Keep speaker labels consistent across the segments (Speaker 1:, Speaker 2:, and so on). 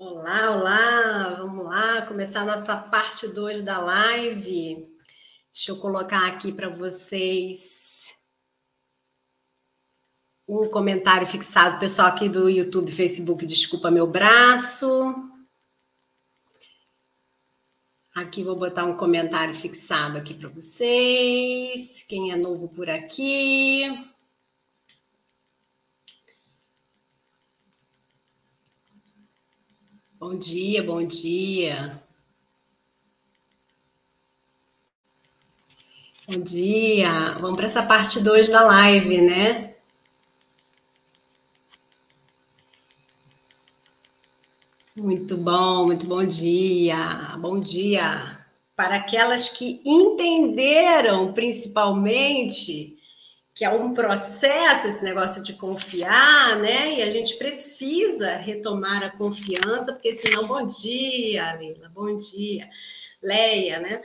Speaker 1: Olá, olá, vamos lá começar a nossa parte 2 da live. Deixa eu colocar aqui para vocês um comentário fixado. Pessoal aqui do YouTube, Facebook, desculpa meu braço. Aqui vou botar um comentário fixado aqui para vocês. Quem é novo por aqui? Bom dia, bom dia. Bom dia. Vamos para essa parte 2 da live, né? Muito bom, muito bom dia. Bom dia para aquelas que entenderam, principalmente, que é um processo esse negócio de confiar, né? E a gente precisa retomar a confiança, porque senão, bom dia, Leila, bom dia, Leia, né?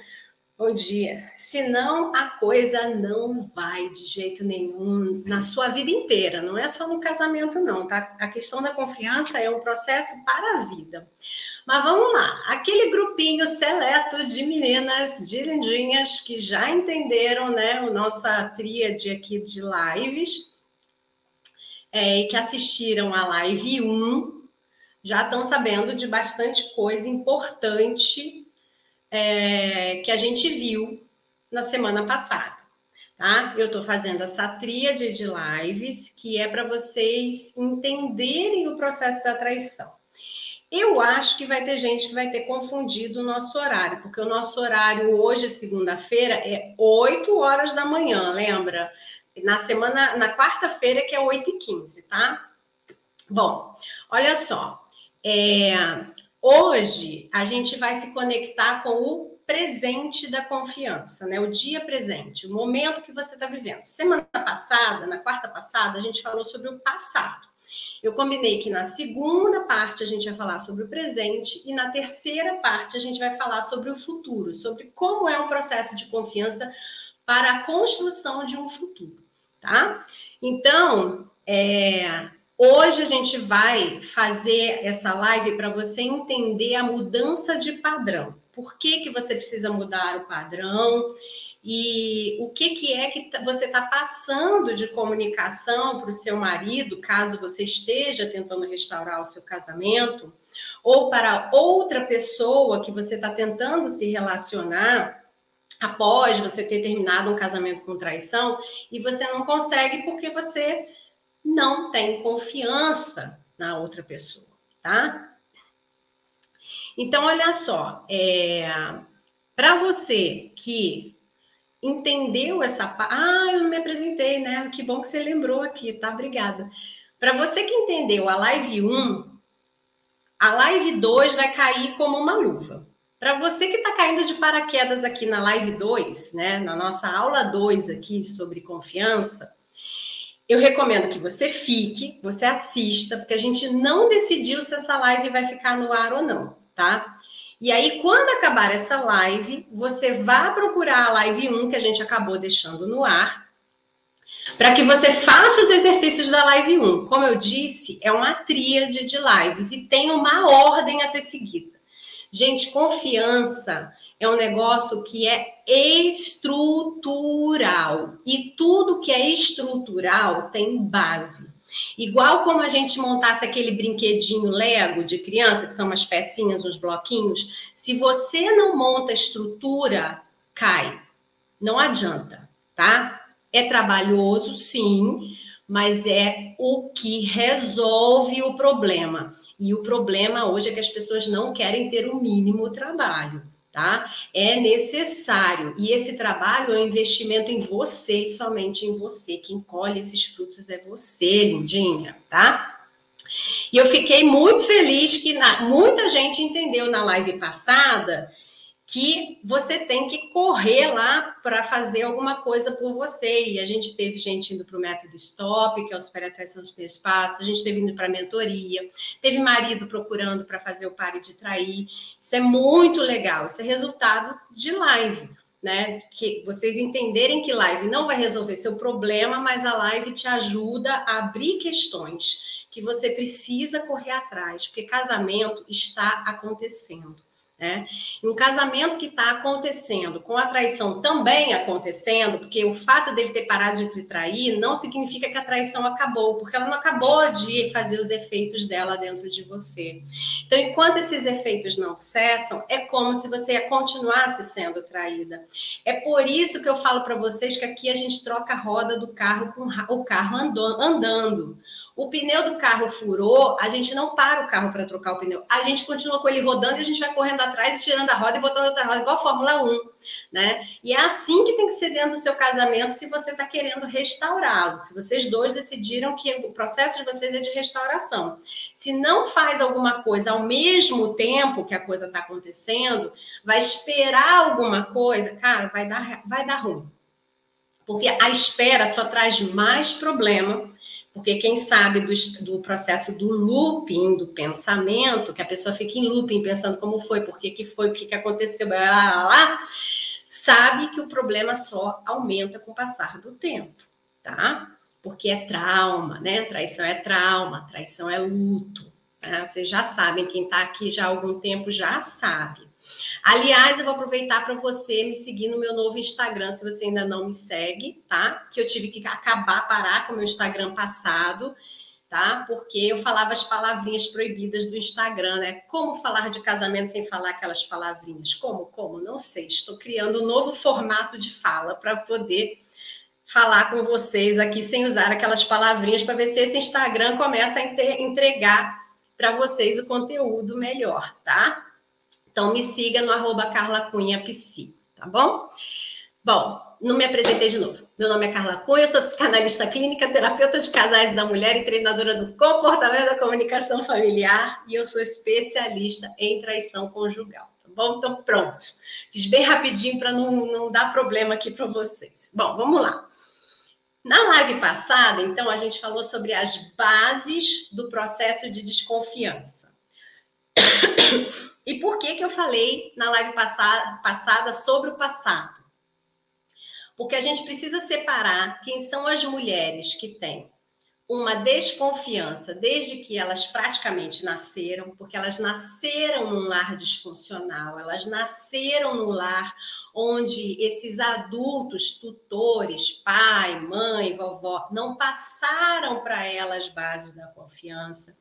Speaker 1: Bom dia. Senão a coisa não vai de jeito nenhum na sua vida inteira, não é só no casamento, não, tá? A questão da confiança é um processo para a vida. Mas vamos lá, aquele grupinho seleto de meninas, de lindinhas, que já entenderam, né, a nossa tríade aqui de lives, é, e que assistiram a live 1, já estão sabendo de bastante coisa importante é, que a gente viu na semana passada. Tá? Eu estou fazendo essa tríade de lives que é para vocês entenderem o processo da traição. Eu acho que vai ter gente que vai ter confundido o nosso horário, porque o nosso horário hoje, segunda-feira, é 8 horas da manhã, lembra? Na semana, na quarta-feira, que é 8 e 15, tá? Bom, olha só. É, hoje a gente vai se conectar com o presente da confiança, né? O dia presente, o momento que você está vivendo. Semana passada, na quarta passada, a gente falou sobre o passado. Eu combinei que na segunda parte a gente vai falar sobre o presente e na terceira parte a gente vai falar sobre o futuro, sobre como é o processo de confiança para a construção de um futuro, tá? Então, é, hoje a gente vai fazer essa live para você entender a mudança de padrão. Por que, que você precisa mudar o padrão? E o que, que é que você está passando de comunicação para o seu marido, caso você esteja tentando restaurar o seu casamento, ou para outra pessoa que você está tentando se relacionar após você ter terminado um casamento com traição e você não consegue porque você não tem confiança na outra pessoa, tá? Então, olha só, é, para você que entendeu essa parte. Ah, eu não me apresentei, né? Que bom que você lembrou aqui, tá? Obrigada. Para você que entendeu a live 1, a live 2 vai cair como uma luva. Para você que está caindo de paraquedas aqui na live 2, né? Na nossa aula 2 aqui sobre confiança, eu recomendo que você fique, você assista, porque a gente não decidiu se essa live vai ficar no ar ou não, tá? E aí, quando acabar essa live, você vá procurar a live 1 que a gente acabou deixando no ar, para que você faça os exercícios da live 1. Como eu disse, é uma tríade de lives e tem uma ordem a ser seguida. Gente, confiança é um negócio que é estrutural. E tudo que é estrutural tem base. Igual como a gente montasse aquele brinquedinho Lego de criança, que são umas pecinhas, uns bloquinhos, se você não monta estrutura, cai. Não adianta, tá? É trabalhoso, sim, mas é o que resolve o problema. E o problema hoje é que as pessoas não querem ter o mínimo trabalho tá? É necessário. E esse trabalho é um investimento em você e somente em você. Quem colhe esses frutos é você, lindinha, tá? E eu fiquei muito feliz que na, muita gente entendeu na live passada que você tem que correr lá para fazer alguma coisa por você. E a gente teve gente indo para o método STOP, que é o Super Atração Primeiros Passos, a gente teve indo para a mentoria, teve marido procurando para fazer o Pare de Trair. Isso é muito legal, isso é resultado de live. Né, que vocês entenderem que live não vai resolver seu problema, mas a live te ajuda a abrir questões que você precisa correr atrás, porque casamento está acontecendo. Né? E um casamento que está acontecendo, com a traição também acontecendo, porque o fato dele ter parado de te trair não significa que a traição acabou, porque ela não acabou de fazer os efeitos dela dentro de você. Então, enquanto esses efeitos não cessam, é como se você continuasse sendo traída. É por isso que eu falo para vocês que aqui a gente troca a roda do carro com o carro andando. O pneu do carro furou, a gente não para o carro para trocar o pneu. A gente continua com ele rodando e a gente vai correndo atrás e tirando a roda e botando outra roda, igual a Fórmula 1, né? E é assim que tem que ser dentro do seu casamento se você está querendo restaurá-lo. Se vocês dois decidiram que o processo de vocês é de restauração. Se não faz alguma coisa ao mesmo tempo que a coisa está acontecendo, vai esperar alguma coisa, cara, vai dar, vai dar ruim. Porque a espera só traz mais problema porque quem sabe do, do, processo do looping do pensamento, que a pessoa fica em looping pensando como foi, por que, que foi, o que, que aconteceu, blá, blá, blá, sabe que o problema só aumenta com o passar do tempo, tá? Porque é trauma, né? Traição é trauma, traição é luto. Né? Vocês já sabem, quem está aqui já há algum tempo já sabe. Aliás, eu vou aproveitar para você me seguir no meu novo Instagram, se você ainda não me segue, tá? Que eu tive que acabar, parar com o meu Instagram passado, tá? Porque eu falava as palavrinhas proibidas do Instagram, né? Como falar de casamento sem falar aquelas palavrinhas? Como? Como? Não sei. Estou criando um novo formato de fala para poder falar com vocês aqui sem usar aquelas palavrinhas para ver se esse Instagram começa a entregar para vocês o conteúdo melhor, tá? Então, me siga no arroba Carla Cunha Psi, tá bom? Bom, não me apresentei de novo. Meu nome é Carla Cunha, sou psicanalista clínica, terapeuta de casais da mulher e treinadora do comportamento da comunicação familiar. E eu sou especialista em traição conjugal. Tá bom? Então, pronto. Fiz bem rapidinho para não, não dar problema aqui para vocês. Bom, vamos lá. Na live passada, então, a gente falou sobre as bases do processo de desconfiança. E por que, que eu falei na live passada, sobre o passado? Porque a gente precisa separar quem são as mulheres que têm uma desconfiança desde que elas praticamente nasceram, porque elas nasceram num lar disfuncional, elas nasceram num lar onde esses adultos, tutores, pai, mãe, vovó, não passaram para elas as bases da confiança.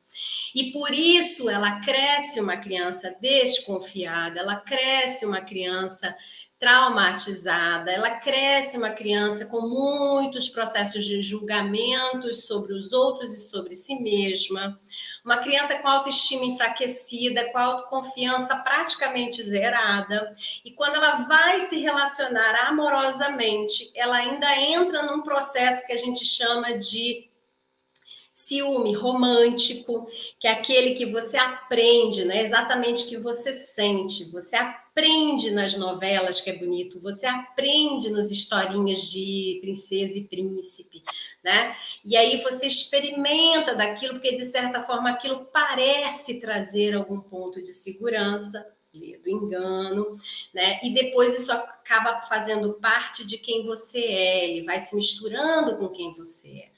Speaker 1: E por isso ela cresce uma criança desconfiada, ela cresce uma criança traumatizada, ela cresce uma criança com muitos processos de julgamentos sobre os outros e sobre si mesma, uma criança com autoestima enfraquecida, com autoconfiança praticamente zerada, e quando ela vai se relacionar amorosamente, ela ainda entra num processo que a gente chama de ciúme romântico, que é aquele que você aprende, não é exatamente que você sente, você aprende nas novelas que é bonito, você aprende nas historinhas de princesa e príncipe, né? E aí você experimenta daquilo, porque de certa forma aquilo parece trazer algum ponto de segurança, do engano, né? E depois isso acaba fazendo parte de quem você é, ele vai se misturando com quem você é.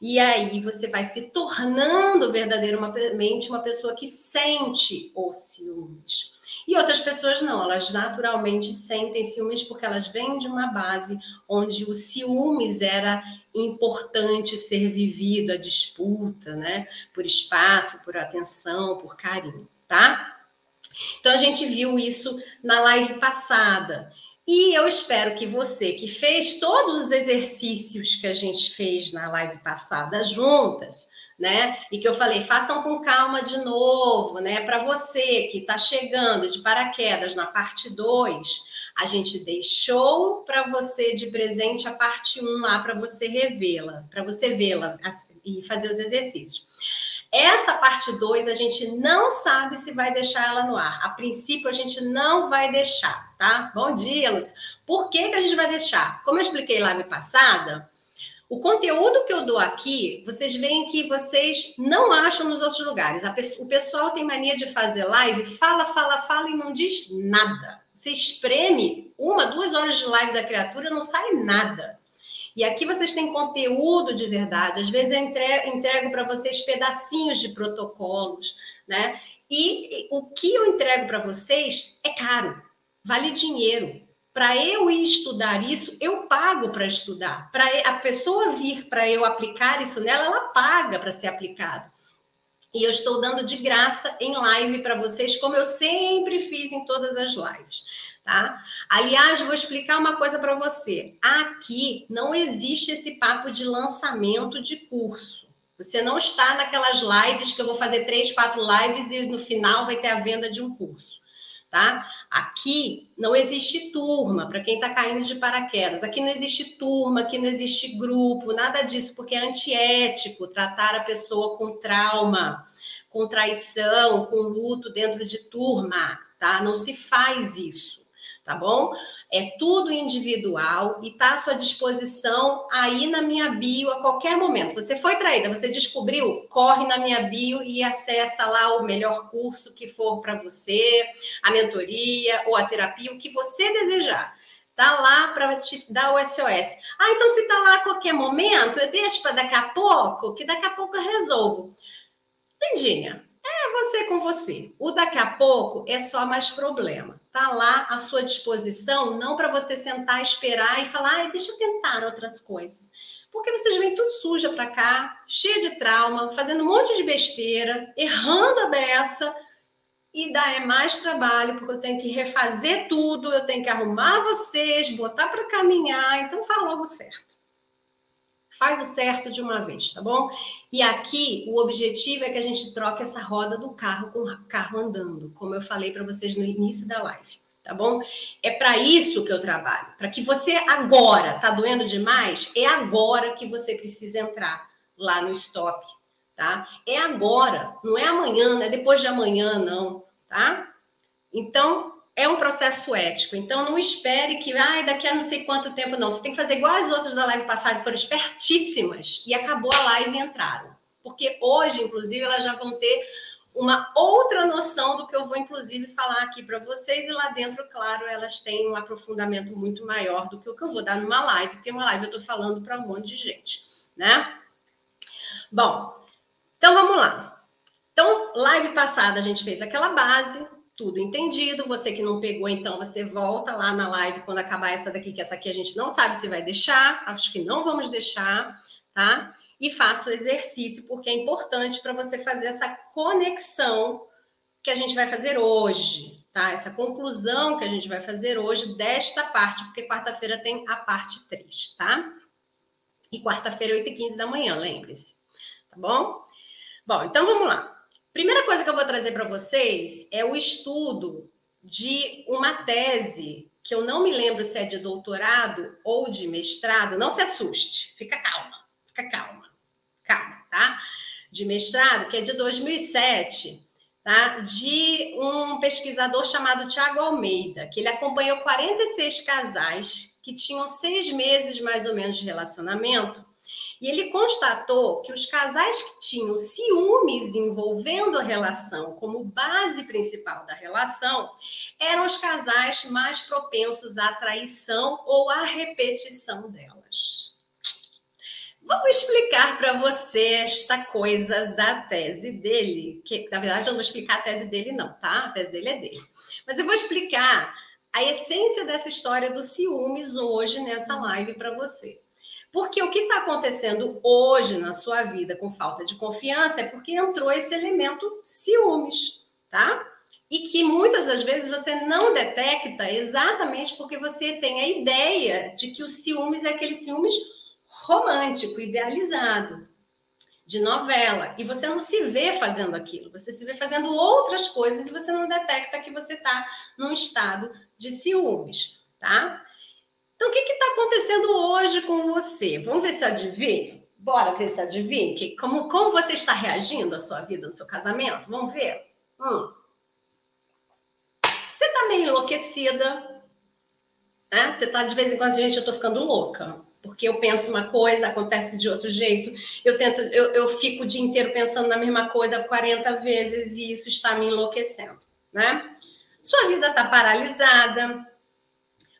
Speaker 1: E aí você vai se tornando verdadeiramente uma pessoa que sente os ciúmes. E outras pessoas não, elas naturalmente sentem ciúmes porque elas vêm de uma base onde o ciúmes era importante ser vivido, a disputa, né? Por espaço, por atenção, por carinho, tá? Então a gente viu isso na live passada. E eu espero que você que fez todos os exercícios que a gente fez na live passada juntas, né? E que eu falei, façam com calma de novo, né? Para você que está chegando de paraquedas na parte 2, a gente deixou para você de presente a parte 1 um lá para você revê-la, para você vê-la e fazer os exercícios. Essa parte 2 a gente não sabe se vai deixar ela no ar. A princípio a gente não vai deixar, tá? Bom dia, Lúcia. Por que, que a gente vai deixar? Como eu expliquei live passada, o conteúdo que eu dou aqui, vocês veem que vocês não acham nos outros lugares. o pessoal tem mania de fazer live, fala, fala, fala e não diz nada. Você espreme uma, duas horas de live da criatura, não sai nada. E aqui vocês têm conteúdo de verdade. Às vezes eu entrego para vocês pedacinhos de protocolos, né? E o que eu entrego para vocês é caro, vale dinheiro. Para eu ir estudar isso, eu pago para estudar. Para a pessoa vir para eu aplicar isso nela, ela paga para ser aplicado. E eu estou dando de graça em live para vocês, como eu sempre fiz em todas as lives, tá? Aliás, vou explicar uma coisa para você. Aqui não existe esse papo de lançamento de curso. Você não está naquelas lives que eu vou fazer três, quatro lives e no final vai ter a venda de um curso tá? Aqui não existe turma para quem está caindo de paraquedas. Aqui não existe turma, aqui não existe grupo, nada disso, porque é antiético tratar a pessoa com trauma, com traição, com luto dentro de turma, tá? Não se faz isso tá bom? É tudo individual e tá à sua disposição aí na minha bio a qualquer momento. Você foi traída, você descobriu, corre na minha bio e acessa lá o melhor curso que for para você, a mentoria ou a terapia, o que você desejar. Tá lá para te dar o SOS. Ah, então se tá lá a qualquer momento, eu deixo para daqui a pouco, que daqui a pouco eu resolvo. Lindinha, é você com você. O daqui a pouco é só mais problema. Tá lá à sua disposição, não para você sentar, esperar e falar, ai, deixa eu tentar outras coisas. Porque vocês vêm tudo suja para cá, cheia de trauma, fazendo um monte de besteira, errando a beça, e dá é mais trabalho, porque eu tenho que refazer tudo, eu tenho que arrumar vocês, botar para caminhar, então fala logo certo. Faz o certo de uma vez, tá bom? E aqui o objetivo é que a gente troque essa roda do carro com o carro andando, como eu falei para vocês no início da live, tá bom? É para isso que eu trabalho, para que você agora tá doendo demais, é agora que você precisa entrar lá no stop, tá? É agora, não é amanhã, não é depois de amanhã, não, tá? Então, é um processo ético. Então, não espere que, ai, daqui a não sei quanto tempo, não. Você tem que fazer igual as outras da live passada, que foram espertíssimas, e acabou a live e entraram. Porque hoje, inclusive, elas já vão ter uma outra noção do que eu vou, inclusive, falar aqui para vocês. E lá dentro, claro, elas têm um aprofundamento muito maior do que o que eu vou dar numa live, porque uma live eu estou falando para um monte de gente, né? Bom, então vamos lá. Então, live passada a gente fez aquela base, tudo entendido. Você que não pegou, então você volta lá na live quando acabar essa daqui, que essa aqui a gente não sabe se vai deixar, acho que não vamos deixar, tá? E faça o exercício, porque é importante para você fazer essa conexão que a gente vai fazer hoje, tá? Essa conclusão que a gente vai fazer hoje desta parte, porque quarta-feira tem a parte 3, tá? E quarta-feira, 8h15 da manhã, lembre-se, tá bom? Bom, então vamos lá. Primeira coisa que eu vou trazer para vocês é o estudo de uma tese que eu não me lembro se é de doutorado ou de mestrado. Não se assuste, fica calma, fica calma, calma, tá? De mestrado, que é de 2007, tá? De um pesquisador chamado Tiago Almeida, que ele acompanhou 46 casais que tinham seis meses mais ou menos de relacionamento e ele constatou que os casais que tinham ciúmes envolvendo a relação como base principal da relação eram os casais mais propensos à traição ou à repetição delas. Vou explicar para você esta coisa da tese dele, que na verdade eu não vou explicar a tese dele, não, tá? A tese dele é dele. Mas eu vou explicar a essência dessa história dos ciúmes hoje nessa live para você. Porque o que está acontecendo hoje na sua vida com falta de confiança é porque entrou esse elemento ciúmes, tá? E que muitas das vezes você não detecta exatamente porque você tem a ideia de que o ciúmes é aquele ciúmes romântico, idealizado, de novela. E você não se vê fazendo aquilo, você se vê fazendo outras coisas e você não detecta que você está num estado de ciúmes, tá? Então, o que está acontecendo hoje com você? Vamos ver se adivinha? Bora ver se adivinha? Que, como, como você está reagindo à sua vida, no seu casamento? Vamos ver? Hum. Você está meio enlouquecida? Né? Você está, de vez em quando, gente, eu estou ficando louca. Porque eu penso uma coisa, acontece de outro jeito. Eu tento, eu, eu fico o dia inteiro pensando na mesma coisa 40 vezes e isso está me enlouquecendo, né? Sua vida está paralisada,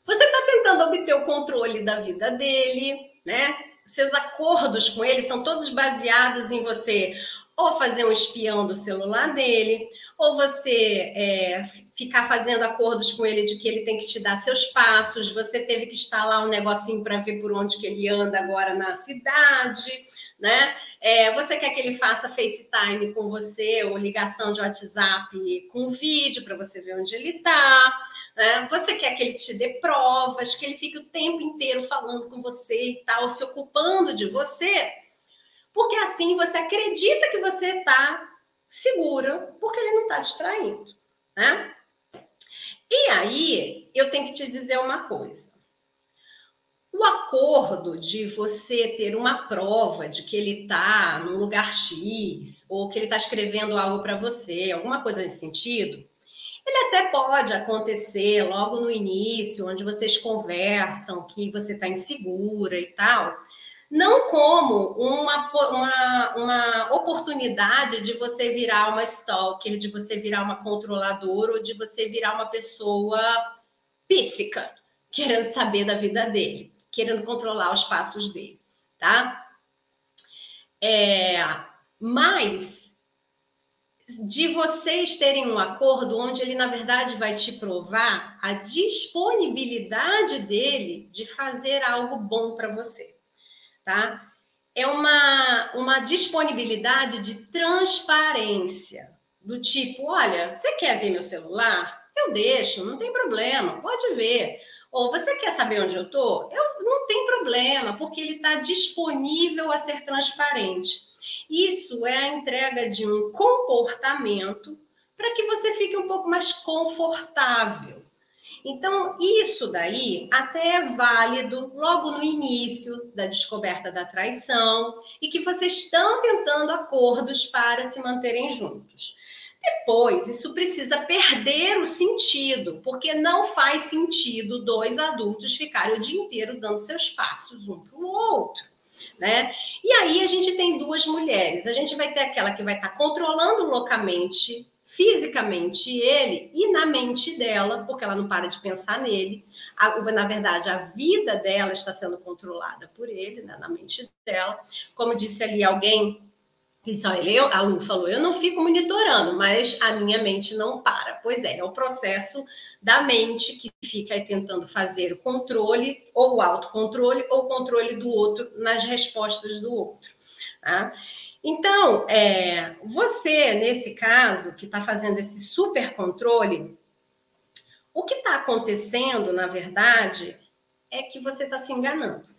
Speaker 1: você está tentando obter o controle da vida dele, né? Seus acordos com ele são todos baseados em você ou fazer um espião do celular dele, ou você é, ficar fazendo acordos com ele de que ele tem que te dar seus passos, você teve que instalar um negocinho para ver por onde que ele anda agora na cidade, né? É, você quer que ele faça FaceTime com você ou ligação de WhatsApp com vídeo para você ver onde ele está. Né? Você quer que ele te dê provas, que ele fique o tempo inteiro falando com você e tal, se ocupando de você porque assim você acredita que você está segura, porque ele não está distraindo, né? E aí, eu tenho que te dizer uma coisa. O acordo de você ter uma prova de que ele está num lugar X, ou que ele está escrevendo algo para você, alguma coisa nesse sentido, ele até pode acontecer logo no início, onde vocês conversam que você está insegura e tal não como uma, uma, uma oportunidade de você virar uma stalker, de você virar uma controladora ou de você virar uma pessoa píssica, querendo saber da vida dele, querendo controlar os passos dele, tá? É, mas de vocês terem um acordo onde ele, na verdade, vai te provar a disponibilidade dele de fazer algo bom para você tá? É uma, uma disponibilidade de transparência, do tipo, olha, você quer ver meu celular? Eu deixo, não tem problema, pode ver. Ou você quer saber onde eu tô? Eu não tem problema, porque ele está disponível a ser transparente. Isso é a entrega de um comportamento para que você fique um pouco mais confortável então, isso daí até é válido logo no início da descoberta da traição e que vocês estão tentando acordos para se manterem juntos. Depois, isso precisa perder o sentido, porque não faz sentido dois adultos ficarem o dia inteiro dando seus passos um para o outro. Né? E aí a gente tem duas mulheres. A gente vai ter aquela que vai estar controlando loucamente fisicamente ele e na mente dela, porque ela não para de pensar nele. A, na verdade, a vida dela está sendo controlada por ele, né, na mente dela. Como disse ali alguém, olha, eu, a Lu falou, eu não fico monitorando, mas a minha mente não para. Pois é, é o processo da mente que fica tentando fazer o controle, ou o autocontrole, ou o controle do outro nas respostas do outro. Tá? Então, é, você, nesse caso, que está fazendo esse super controle, o que está acontecendo, na verdade, é que você está se enganando.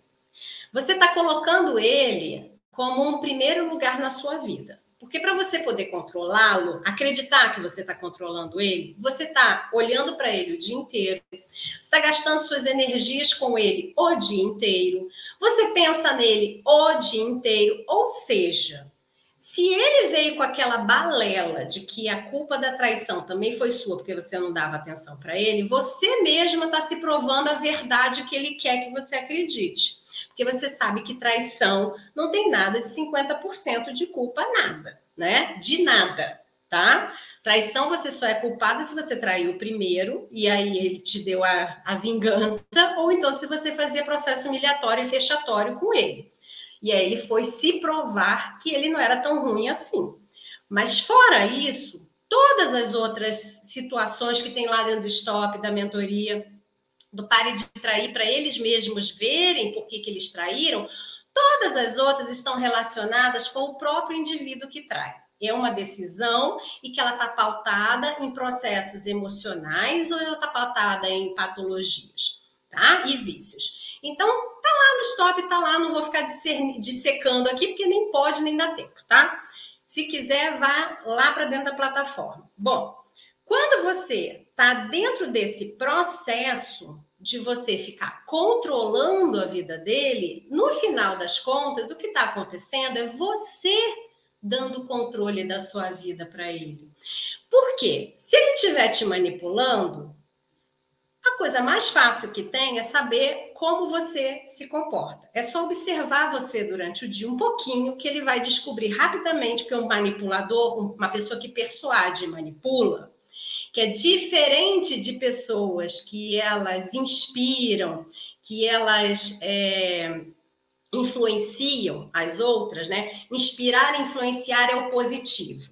Speaker 1: Você está colocando ele como um primeiro lugar na sua vida. Porque para você poder controlá-lo, acreditar que você está controlando ele, você está olhando para ele o dia inteiro, está gastando suas energias com ele o dia inteiro, você pensa nele o dia inteiro, ou seja, se ele veio com aquela balela de que a culpa da traição também foi sua porque você não dava atenção para ele, você mesma está se provando a verdade que ele quer que você acredite. Porque você sabe que traição não tem nada de 50% de culpa, nada, né? De nada, tá? Traição você só é culpada se você traiu primeiro e aí ele te deu a, a vingança, ou então se você fazia processo humilhatório e fechatório com ele. E aí ele foi se provar que ele não era tão ruim assim. Mas fora isso, todas as outras situações que tem lá dentro do stop, da mentoria, do pare de trair para eles mesmos verem por que, que eles traíram, todas as outras estão relacionadas com o próprio indivíduo que trai. É uma decisão e que ela está pautada em processos emocionais ou ela está pautada em patologias, tá? E vícios. Então, tá lá no stop, tá lá, não vou ficar dissecando aqui, porque nem pode, nem dá tempo, tá? Se quiser, vá lá para dentro da plataforma. Bom, quando você tá dentro desse processo de você ficar controlando a vida dele, no final das contas, o que está acontecendo é você dando controle da sua vida para ele. Por quê? Se ele estiver te manipulando, a coisa mais fácil que tem é saber como você se comporta. É só observar você durante o dia um pouquinho que ele vai descobrir rapidamente que é um manipulador, uma pessoa que persuade e manipula, que é diferente de pessoas que elas inspiram, que elas é, influenciam as outras, né? Inspirar e influenciar é o positivo.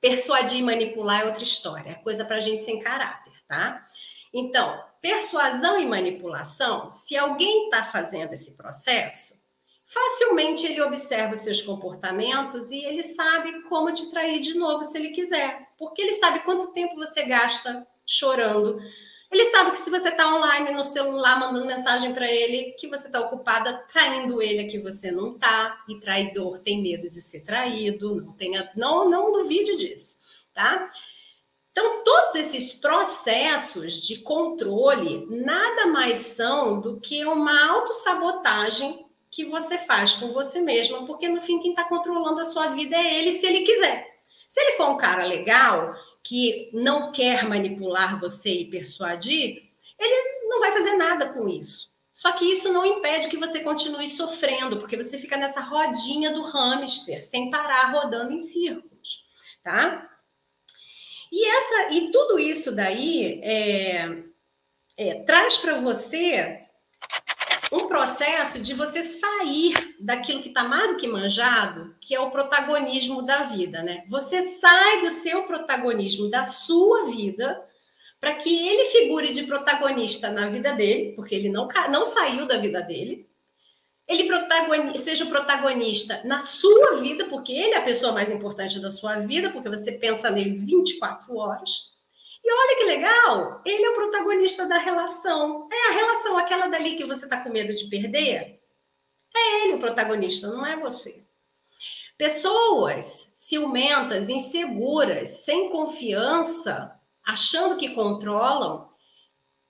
Speaker 1: Persuadir e manipular é outra história, é coisa para gente sem caráter, tá? Então, persuasão e manipulação, se alguém está fazendo esse processo, facilmente ele observa os seus comportamentos e ele sabe como te trair de novo se ele quiser, porque ele sabe quanto tempo você gasta chorando. Ele sabe que se você está online no celular mandando mensagem para ele, que você está ocupada traindo ele que você não está, e traidor tem medo de ser traído, não tenha, não, não duvide disso, tá? Então, todos esses processos de controle nada mais são do que uma autossabotagem que você faz com você mesma, porque no fim quem está controlando a sua vida é ele, se ele quiser. Se ele for um cara legal, que não quer manipular você e persuadir, ele não vai fazer nada com isso. Só que isso não impede que você continue sofrendo, porque você fica nessa rodinha do hamster, sem parar, rodando em círculos, tá? E, essa, e tudo isso daí é, é, traz para você um processo de você sair daquilo que está mais do que manjado, que é o protagonismo da vida, né? Você sai do seu protagonismo da sua vida para que ele figure de protagonista na vida dele, porque ele não, não saiu da vida dele, ele seja o protagonista na sua vida, porque ele é a pessoa mais importante da sua vida, porque você pensa nele 24 horas. E olha que legal, ele é o protagonista da relação. É a relação, aquela dali que você está com medo de perder. É ele o protagonista, não é você. Pessoas ciumentas, inseguras, sem confiança, achando que controlam,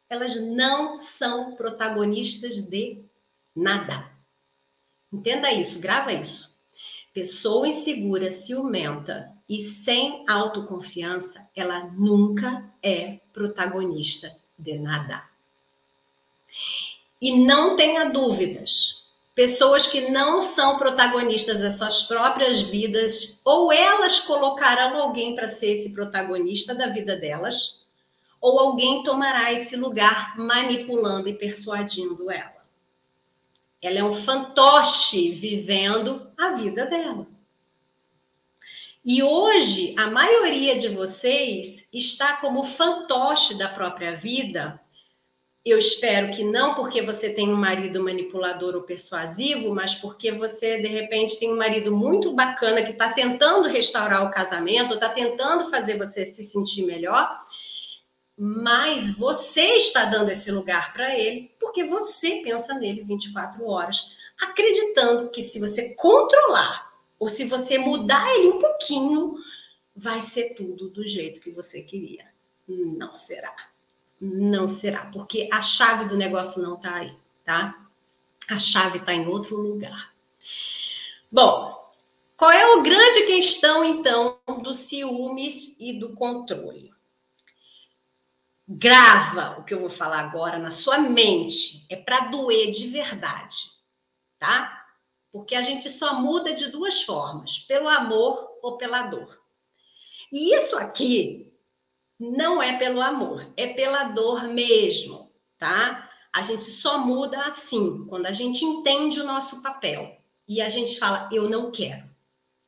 Speaker 1: elas não são protagonistas de nada. Entenda isso, grava isso. Pessoa insegura, ciumenta e sem autoconfiança, ela nunca é protagonista de nada. E não tenha dúvidas, pessoas que não são protagonistas das suas próprias vidas, ou elas colocarão alguém para ser esse protagonista da vida delas, ou alguém tomará esse lugar manipulando e persuadindo ela. Ela é um fantoche vivendo a vida dela. E hoje, a maioria de vocês está como fantoche da própria vida. Eu espero que não porque você tem um marido manipulador ou persuasivo, mas porque você, de repente, tem um marido muito bacana que está tentando restaurar o casamento, está tentando fazer você se sentir melhor mas você está dando esse lugar para ele porque você pensa nele 24 horas, acreditando que se você controlar ou se você mudar ele um pouquinho, vai ser tudo do jeito que você queria. Não será. Não será, porque a chave do negócio não está aí, tá? A chave está em outro lugar. Bom, qual é o grande questão então do ciúmes e do controle? Grava o que eu vou falar agora na sua mente. É para doer de verdade, tá? Porque a gente só muda de duas formas: pelo amor ou pela dor. E isso aqui não é pelo amor, é pela dor mesmo, tá? A gente só muda assim, quando a gente entende o nosso papel e a gente fala: eu não quero,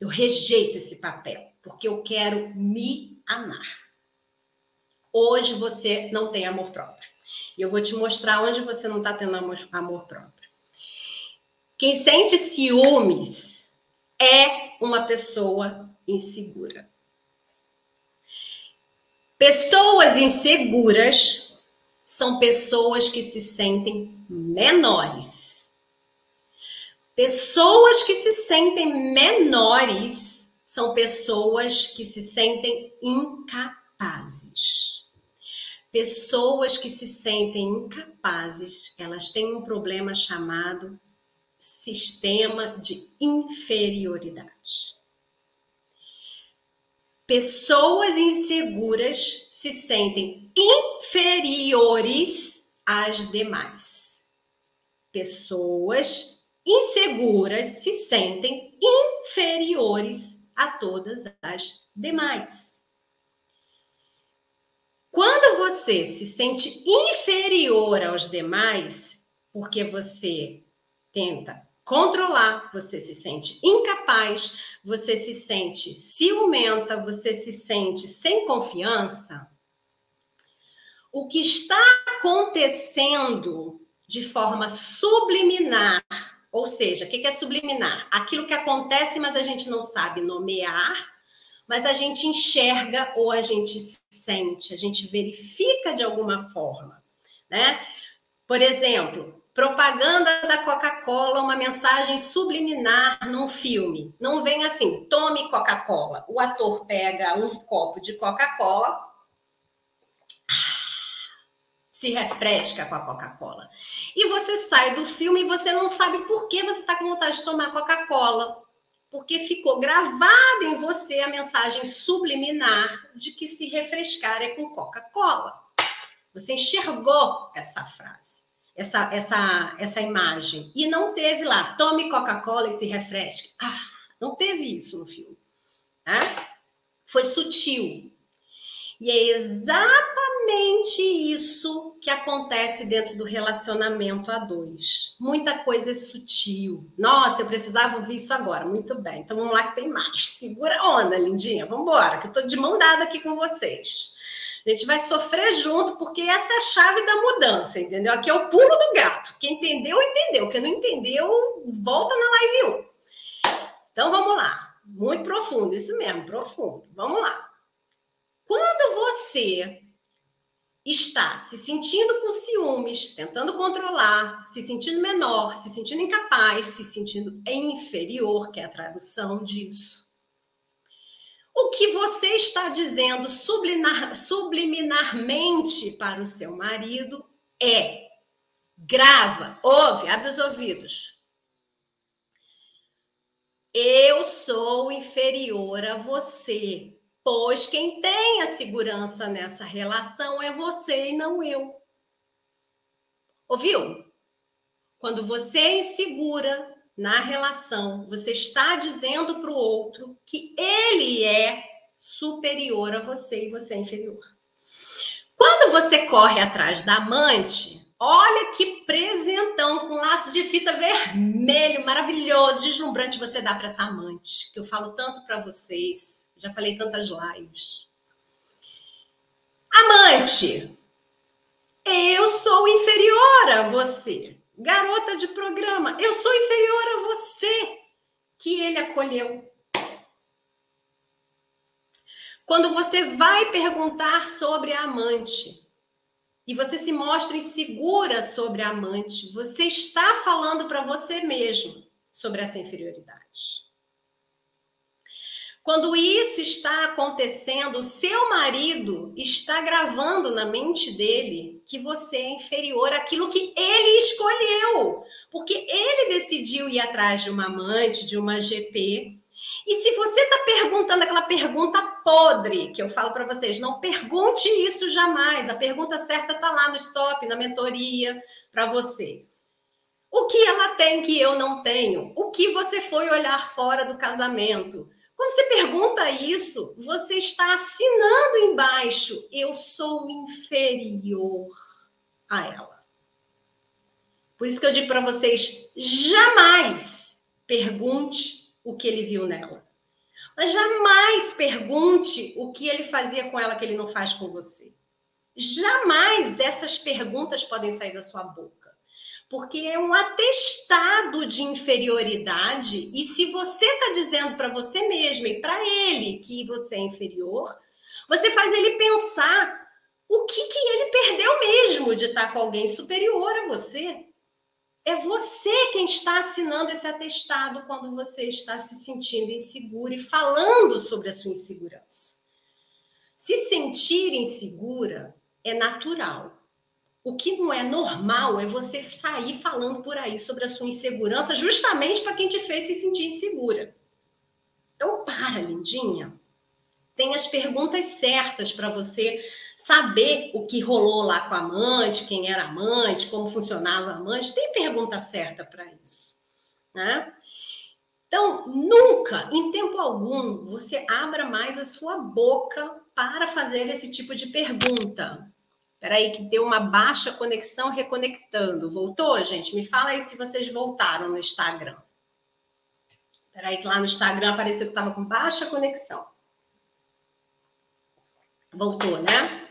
Speaker 1: eu rejeito esse papel, porque eu quero me amar. Hoje você não tem amor próprio. E eu vou te mostrar onde você não está tendo amor, amor próprio. Quem sente ciúmes é uma pessoa insegura. Pessoas inseguras são pessoas que se sentem menores. Pessoas que se sentem menores são pessoas que se sentem incapazes. Pessoas que se sentem incapazes, elas têm um problema chamado sistema de inferioridade. Pessoas inseguras se sentem inferiores às demais. Pessoas inseguras se sentem inferiores a todas as demais. Quando você se sente inferior aos demais, porque você tenta controlar, você se sente incapaz, você se sente ciumenta, você se sente sem confiança, o que está acontecendo de forma subliminar, ou seja, o que é subliminar? Aquilo que acontece, mas a gente não sabe nomear, mas a gente enxerga ou a gente sente, a gente verifica de alguma forma, né? Por exemplo, propaganda da Coca-Cola, uma mensagem subliminar num filme. Não vem assim, tome Coca-Cola. O ator pega um copo de Coca-Cola, se refresca com a Coca-Cola. E você sai do filme e você não sabe por que você está com vontade de tomar Coca-Cola. Porque ficou gravada em você a mensagem subliminar de que se refrescar é com Coca-Cola. Você enxergou essa frase essa, essa, essa imagem. E não teve lá, tome Coca-Cola e se refresque. Ah, não teve isso no filme. Tá? Foi sutil. E é exatamente isso que acontece dentro do relacionamento a dois. Muita coisa é sutil. Nossa, eu precisava ouvir isso agora. Muito bem. Então vamos lá que tem mais. Segura a onda, lindinha. Vamos embora, que eu estou de mão dada aqui com vocês. A gente vai sofrer junto, porque essa é a chave da mudança, entendeu? Aqui é o pulo do gato. Quem entendeu, entendeu. Quem não entendeu, volta na live 1. Então vamos lá. Muito profundo, isso mesmo, profundo. Vamos lá. Quando você está se sentindo com ciúmes, tentando controlar, se sentindo menor, se sentindo incapaz, se sentindo inferior, que é a tradução disso o que você está dizendo subliminar, subliminarmente para o seu marido é grava, ouve, abre os ouvidos. Eu sou inferior a você, pois quem tem a segurança nessa relação é você e não eu. Ouviu? Quando você é insegura, na relação, você está dizendo para o outro que ele é superior a você e você é inferior. Quando você corre atrás da amante, olha que presentão com laço de fita vermelho, maravilhoso, deslumbrante você dá para essa amante, que eu falo tanto para vocês, já falei tantas lives. Amante, eu sou inferior a você garota de programa, eu sou inferior a você, que ele acolheu. Quando você vai perguntar sobre a amante e você se mostra insegura sobre a amante, você está falando para você mesmo sobre essa inferioridade. Quando isso está acontecendo, o seu marido está gravando na mente dele que você é inferior àquilo que ele escolheu, porque ele decidiu ir atrás de uma amante, de uma GP. E se você está perguntando aquela pergunta podre, que eu falo para vocês, não pergunte isso jamais. A pergunta certa está lá no stop, na mentoria, para você. O que ela tem que eu não tenho? O que você foi olhar fora do casamento? Quando você pergunta isso, você está assinando embaixo: eu sou inferior a ela. Por isso que eu digo para vocês: jamais pergunte o que ele viu nela. Mas jamais pergunte o que ele fazia com ela que ele não faz com você. Jamais essas perguntas podem sair da sua boca porque é um atestado de inferioridade. E se você está dizendo para você mesmo e para ele que você é inferior, você faz ele pensar o que, que ele perdeu mesmo de estar tá com alguém superior a você. É você quem está assinando esse atestado quando você está se sentindo inseguro e falando sobre a sua insegurança. Se sentir insegura é natural. O que não é normal é você sair falando por aí sobre a sua insegurança, justamente para quem te fez se sentir insegura. Então, para, lindinha. Tem as perguntas certas para você saber o que rolou lá com a amante, quem era amante, como funcionava a amante. Tem pergunta certa para isso. Né? Então, nunca, em tempo algum, você abra mais a sua boca para fazer esse tipo de pergunta. Peraí, que deu uma baixa conexão reconectando. Voltou, gente? Me fala aí se vocês voltaram no Instagram. Peraí, que lá no Instagram apareceu que estava com baixa conexão. Voltou, né?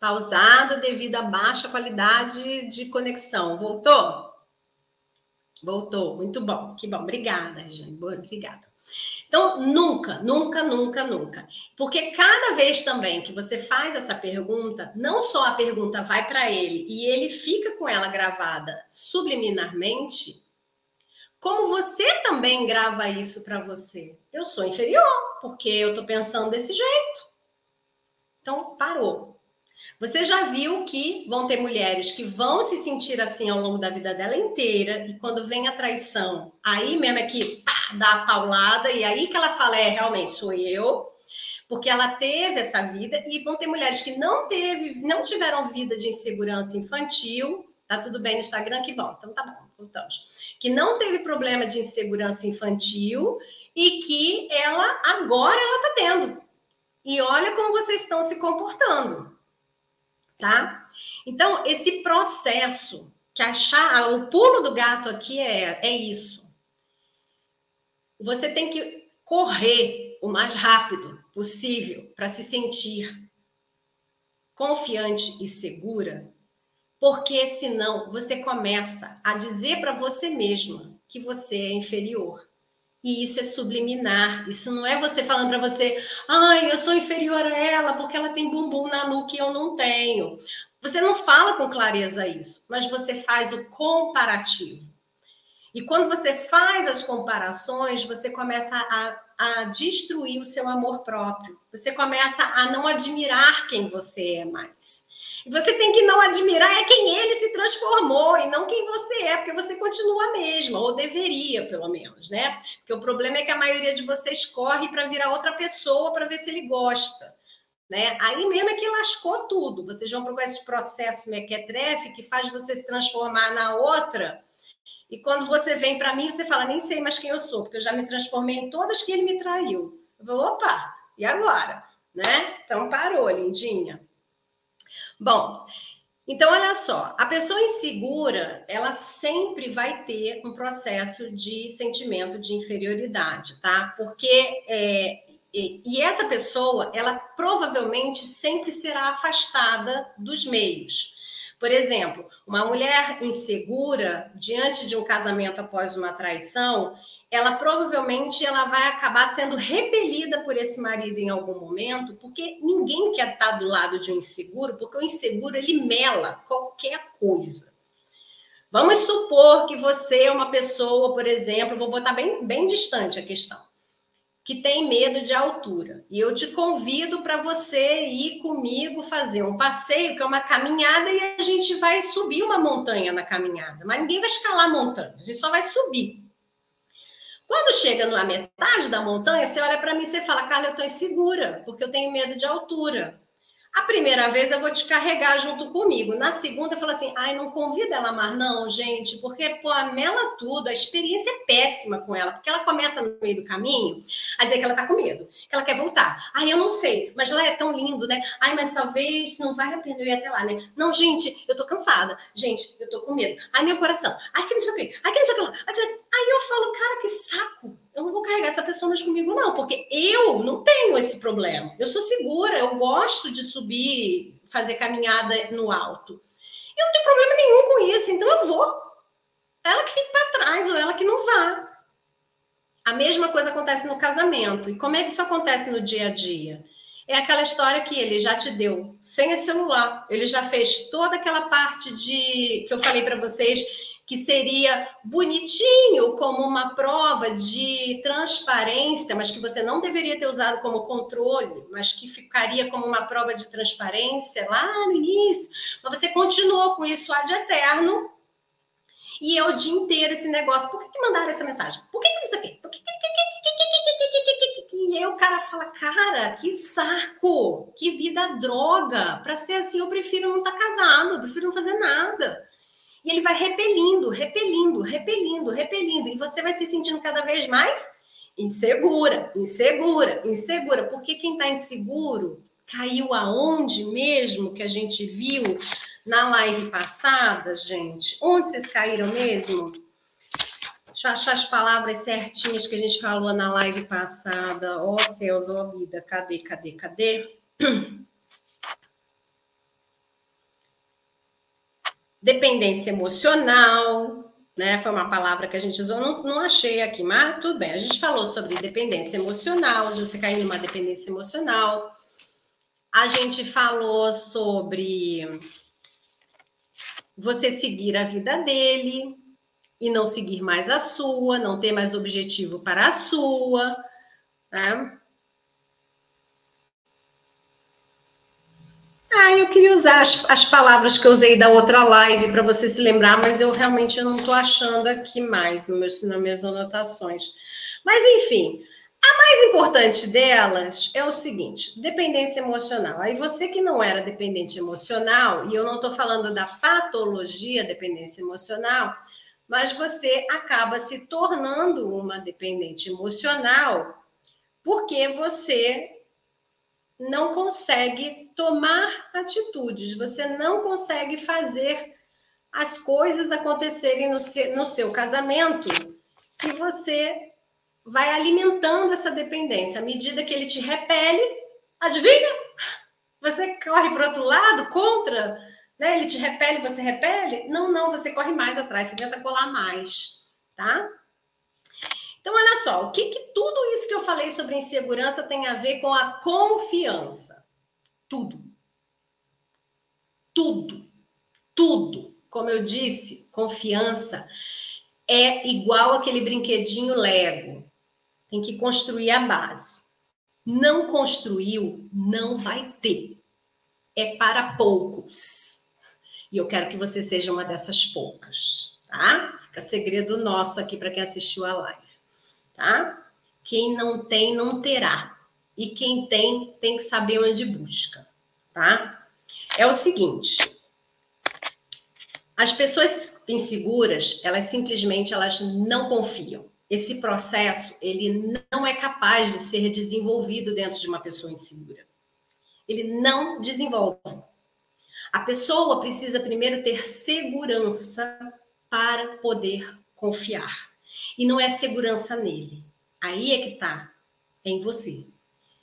Speaker 1: Pausada devido à baixa qualidade de conexão. Voltou? Voltou. Muito bom. Que bom. Obrigada, Jane. Obrigada. Então, nunca, nunca, nunca, nunca. Porque cada vez também que você faz essa pergunta, não só a pergunta vai para ele e ele fica com ela gravada subliminarmente, como você também grava isso para você. Eu sou inferior, porque eu estou pensando desse jeito. Então, parou. Você já viu que vão ter mulheres que vão se sentir assim ao longo da vida dela inteira, e quando vem a traição, aí mesmo é que pá, dá a paulada, e aí que ela fala: é, realmente sou eu, porque ela teve essa vida, e vão ter mulheres que não teve, não tiveram vida de insegurança infantil. Tá tudo bem no Instagram? Que bom, então tá bom, voltamos. Que não teve problema de insegurança infantil e que ela agora ela tá tendo. E olha como vocês estão se comportando tá? Então, esse processo que achar, o pulo do gato aqui é, é isso. Você tem que correr o mais rápido possível para se sentir confiante e segura, porque senão você começa a dizer para você mesma que você é inferior. E isso é subliminar. Isso não é você falando para você, ai, eu sou inferior a ela porque ela tem bumbum na nuca e eu não tenho. Você não fala com clareza isso, mas você faz o comparativo. E quando você faz as comparações, você começa a, a destruir o seu amor próprio. Você começa a não admirar quem você é mais. E você tem que não admirar é quem ele se transformou e não quem você é, porque você continua a mesma, ou deveria, pelo menos, né? Porque o problema é que a maioria de vocês corre para virar outra pessoa para ver se ele gosta. Né? Aí mesmo é que lascou tudo. Vocês vão procurar esse processo mequetrefe que faz você se transformar na outra. E quando você vem para mim, você fala, nem sei mais quem eu sou, porque eu já me transformei em todas que ele me traiu. Eu vou, opa, e agora? Né? Então parou, lindinha. Bom, então olha só, a pessoa insegura, ela sempre vai ter um processo de sentimento de inferioridade, tá? Porque é, e, essa pessoa, ela provavelmente sempre será afastada dos meios. Por exemplo, uma mulher insegura diante de um casamento após uma traição, ela provavelmente ela vai acabar sendo repelida por esse marido em algum momento, porque ninguém quer estar do lado de um inseguro, porque o inseguro ele mela qualquer coisa. Vamos supor que você é uma pessoa, por exemplo, vou botar bem, bem distante a questão, que tem medo de altura. E eu te convido para você ir comigo fazer um passeio, que é uma caminhada, e a gente vai subir uma montanha na caminhada. Mas ninguém vai escalar a montanha, a gente só vai subir. Quando chega na metade da montanha, você olha para mim e você fala, Carla, eu estou insegura, porque eu tenho medo de altura. A primeira vez eu vou te carregar junto comigo. Na segunda, eu falo assim: ai, não convida ela mais, não, gente, porque, pô, a mela tudo, a experiência é péssima com ela, porque ela começa no meio do caminho a dizer que ela tá com medo, que ela quer voltar. Ai, eu não sei, mas lá é tão lindo, né? Ai, mas talvez não vale a pena eu ir até lá, né? Não, gente, eu tô cansada. Gente, eu tô com medo. Ai, meu coração. Ai, que não sei o quê. Ai, que não sei o que lá. Aí eu falo, cara, que saco eu não vou carregar essa pessoa mais comigo, não, porque eu não tenho esse problema. Eu sou segura, eu gosto de subir, fazer caminhada no alto. Eu não tenho problema nenhum com isso, então eu vou. Ela que fique para trás ou ela que não vá. A mesma coisa acontece no casamento. E como é que isso acontece no dia a dia? É aquela história que ele já te deu senha de celular, ele já fez toda aquela parte de que eu falei para vocês que seria bonitinho como uma prova de transparência, mas que você não deveria ter usado como controle, mas que ficaria como uma prova de transparência lá no início. Mas você continuou com isso ad eterno. E é o dia inteiro esse negócio. Por que, que mandaram essa mensagem? Por que, que isso aqui? Por que, que, e aí o cara fala, cara, que saco, que vida droga. Para ser assim, eu prefiro não estar tá casado, eu prefiro não fazer nada. E ele vai repelindo, repelindo, repelindo, repelindo. E você vai se sentindo cada vez mais insegura, insegura, insegura. Porque quem está inseguro Caiu aonde mesmo que a gente viu na live passada, gente? Onde vocês caíram mesmo? Deixa eu achar as palavras certinhas que a gente falou na live passada. Ó oh, céus, ó oh, vida, cadê, cadê, cadê? Dependência emocional, né? Foi uma palavra que a gente usou, não, não achei aqui, mas tudo bem. A gente falou sobre dependência emocional, de você cair numa dependência emocional. A gente falou sobre você seguir a vida dele e não seguir mais a sua, não ter mais objetivo para a sua. Né? Ah, eu queria usar as, as palavras que eu usei da outra live para você se lembrar, mas eu realmente não estou achando aqui mais no meu, nas minhas anotações. Mas, enfim, a mais importante delas é o seguinte: dependência emocional. Aí você que não era dependente emocional, e eu não estou falando da patologia dependência emocional, mas você acaba se tornando uma dependente emocional porque você não consegue tomar atitudes, você não consegue fazer as coisas acontecerem no seu, no seu casamento e você vai alimentando essa dependência. À medida que ele te repele, adivinha? Você corre para o outro lado, contra, né? Ele te repele, você repele? Não, não, você corre mais atrás, você tenta colar mais, tá? Então, olha só, o que, que tudo isso que eu falei sobre insegurança tem a ver com a confiança? Tudo. Tudo. Tudo. Como eu disse, confiança é igual aquele brinquedinho Lego. Tem que construir a base. Não construiu, não vai ter. É para poucos. E eu quero que você seja uma dessas poucas, tá? Fica segredo nosso aqui para quem assistiu a live tá? Quem não tem, não terá. E quem tem, tem que saber onde busca, tá? É o seguinte, as pessoas inseguras, elas simplesmente elas não confiam. Esse processo, ele não é capaz de ser desenvolvido dentro de uma pessoa insegura. Ele não desenvolve. A pessoa precisa primeiro ter segurança para poder confiar. E não é segurança nele. Aí é que tá. É em você.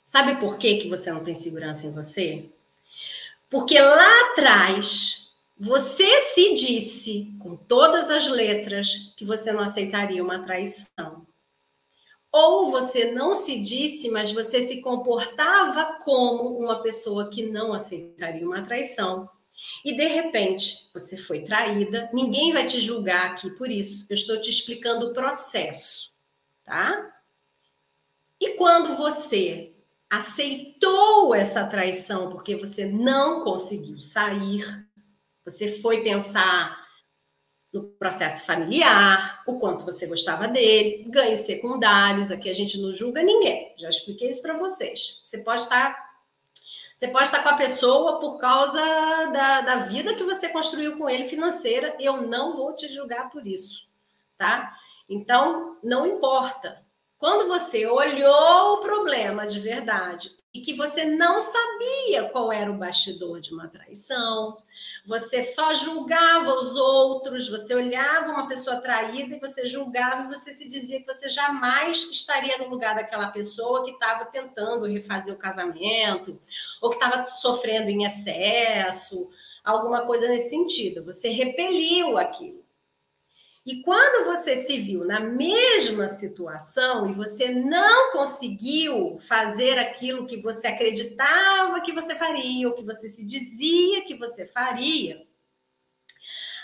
Speaker 1: Sabe por que, que você não tem segurança em você? Porque lá atrás você se disse com todas as letras que você não aceitaria uma traição. Ou você não se disse, mas você se comportava como uma pessoa que não aceitaria uma traição. E de repente, você foi traída, ninguém vai te julgar aqui por isso. Eu estou te explicando o processo, tá? E quando você aceitou essa traição porque você não conseguiu sair, você foi pensar no processo familiar, o quanto você gostava dele, ganhos secundários, aqui a gente não julga ninguém. Já expliquei isso para vocês. Você pode estar você pode estar com a pessoa por causa da, da vida que você construiu com ele financeira. Eu não vou te julgar por isso, tá? Então, não importa. Quando você olhou o problema de verdade e que você não sabia qual era o bastidor de uma traição, você só julgava os outros, você olhava uma pessoa traída e você julgava e você se dizia que você jamais estaria no lugar daquela pessoa que estava tentando refazer o casamento, ou que estava sofrendo em excesso, alguma coisa nesse sentido. Você repeliu aquilo. E quando você se viu na mesma situação e você não conseguiu fazer aquilo que você acreditava que você faria, ou que você se dizia que você faria,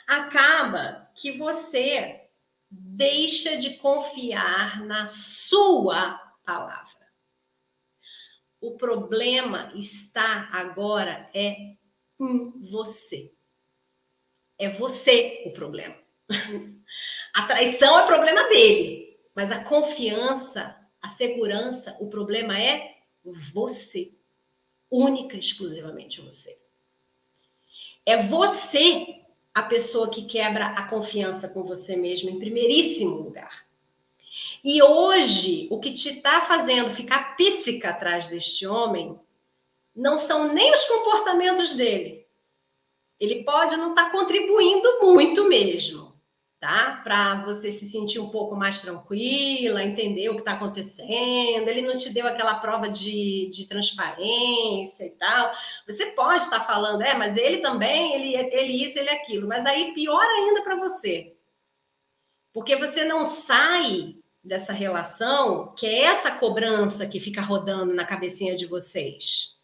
Speaker 1: acaba que você deixa de confiar na sua palavra. O problema está agora é em você. É você o problema. A traição é problema dele, mas a confiança, a segurança, o problema é você. Única e exclusivamente você. É você a pessoa que quebra a confiança com você mesmo em primeiríssimo lugar. E hoje, o que te está fazendo ficar píssica atrás deste homem não são nem os comportamentos dele. Ele pode não estar tá contribuindo muito mesmo, tá? Para você se sentir um pouco mais tranquila, entender o que está acontecendo. Ele não te deu aquela prova de, de transparência e tal. Você pode estar tá falando, é, mas ele também, ele, ele isso, ele aquilo. Mas aí pior ainda para você. Porque você não sai dessa relação, que é essa cobrança que fica rodando na cabecinha de vocês.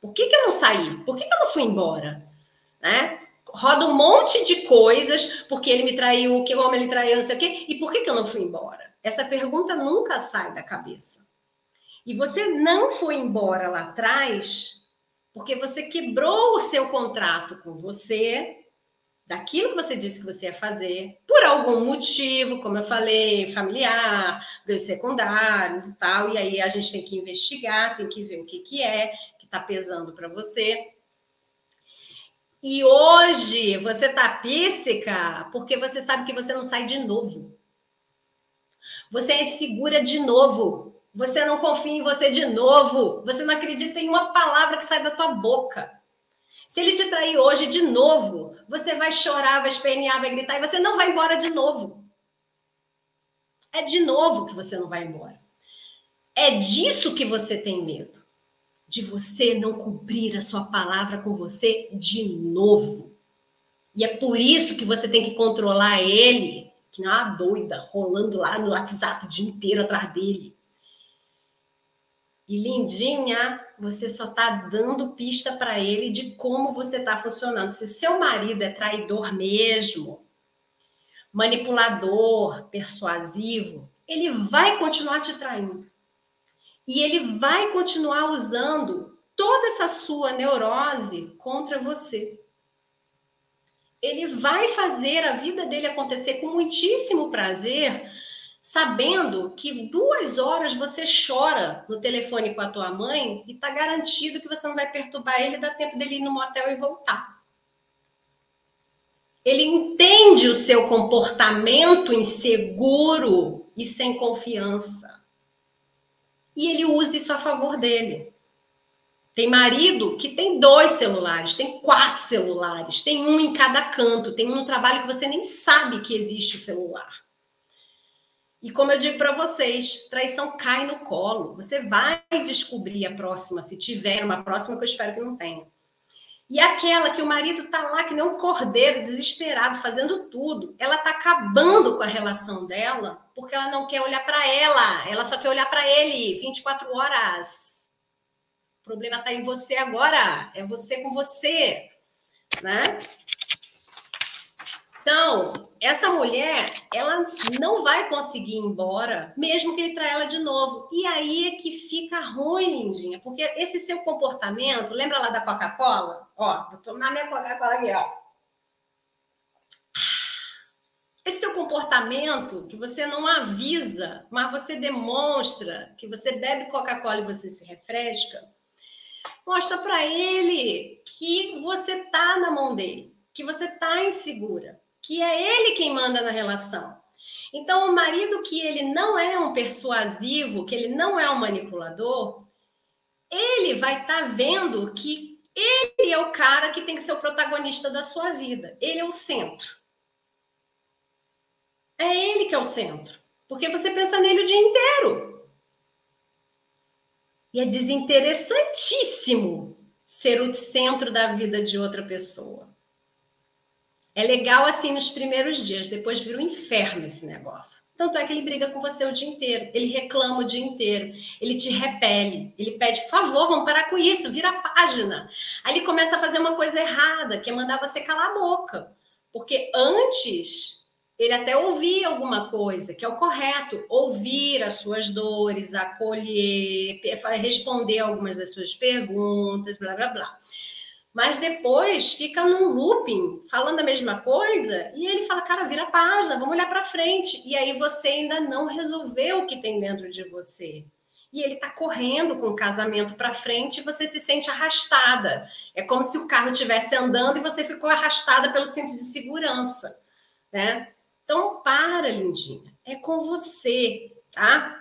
Speaker 1: Por que, que eu não saí? Por que, que eu não fui embora? Né? Roda um monte de coisas, porque ele me traiu, que o homem ele traiu, não sei o quê, e por que, que eu não fui embora? Essa pergunta nunca sai da cabeça. E você não foi embora lá atrás porque você quebrou o seu contrato com você, daquilo que você disse que você ia fazer, por algum motivo, como eu falei, familiar, ganhos secundários e tal, e aí a gente tem que investigar, tem que ver o que, que é, que está pesando para você. E hoje você tá píssica porque você sabe que você não sai de novo. Você é insegura de novo. Você não confia em você de novo. Você não acredita em uma palavra que sai da tua boca. Se ele te trair hoje de novo, você vai chorar, vai espernear, vai gritar e você não vai embora de novo. É de novo que você não vai embora. É disso que você tem medo. De você não cumprir a sua palavra com você de novo. E é por isso que você tem que controlar ele, que não é uma doida, rolando lá no WhatsApp o dia inteiro atrás dele. E lindinha, você só está dando pista para ele de como você está funcionando. Se o seu marido é traidor mesmo, manipulador, persuasivo, ele vai continuar te traindo. E ele vai continuar usando toda essa sua neurose contra você. Ele vai fazer a vida dele acontecer com muitíssimo prazer sabendo que duas horas você chora no telefone com a tua mãe e tá garantido que você não vai perturbar ele, dá tempo dele ir no motel e voltar. Ele entende o seu comportamento inseguro e sem confiança. E ele usa isso a favor dele. Tem marido que tem dois celulares, tem quatro celulares, tem um em cada canto, tem um trabalho que você nem sabe que existe celular. E como eu digo para vocês, traição cai no colo. Você vai descobrir a próxima, se tiver uma próxima, que eu espero que não tenha. E aquela que o marido tá lá que nem um cordeiro, desesperado, fazendo tudo, ela tá acabando com a relação dela, porque ela não quer olhar para ela, ela só quer olhar para ele 24 horas. O problema tá em você agora, é você com você, né? Então, essa mulher, ela não vai conseguir ir embora, mesmo que ele traia ela de novo. E aí é que fica ruim, lindinha, porque esse seu comportamento, lembra lá da Coca-Cola? Ó, vou tomar minha Coca-Cola aqui, ó. Esse seu comportamento que você não avisa, mas você demonstra que você bebe Coca-Cola e você se refresca, mostra para ele que você tá na mão dele, que você tá insegura que é ele quem manda na relação. Então, o marido que ele não é um persuasivo, que ele não é um manipulador, ele vai estar tá vendo que ele é o cara que tem que ser o protagonista da sua vida. Ele é o centro. É ele que é o centro. Porque você pensa nele o dia inteiro. E é desinteressantíssimo ser o centro da vida de outra pessoa. É legal assim nos primeiros dias, depois vira um inferno esse negócio. Tanto é que ele briga com você o dia inteiro, ele reclama o dia inteiro, ele te repele, ele pede, por favor, vamos parar com isso, vira a página. Aí ele começa a fazer uma coisa errada, que é mandar você calar a boca. Porque antes ele até ouvia alguma coisa, que é o correto, ouvir as suas dores, acolher, responder algumas das suas perguntas, blá blá blá mas depois fica num looping, falando a mesma coisa, e ele fala, cara, vira a página, vamos olhar para frente. E aí você ainda não resolveu o que tem dentro de você. E ele está correndo com o casamento para frente e você se sente arrastada. É como se o carro estivesse andando e você ficou arrastada pelo cinto de segurança, né? Então, para, lindinha. É com você, tá?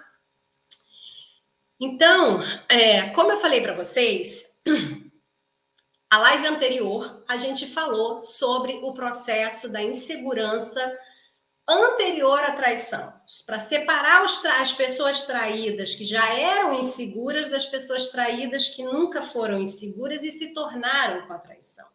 Speaker 1: Então, é, como eu falei para vocês, a live anterior a gente falou sobre o processo da insegurança anterior à traição, para separar as pessoas traídas que já eram inseguras das pessoas traídas que nunca foram inseguras e se tornaram com a traição.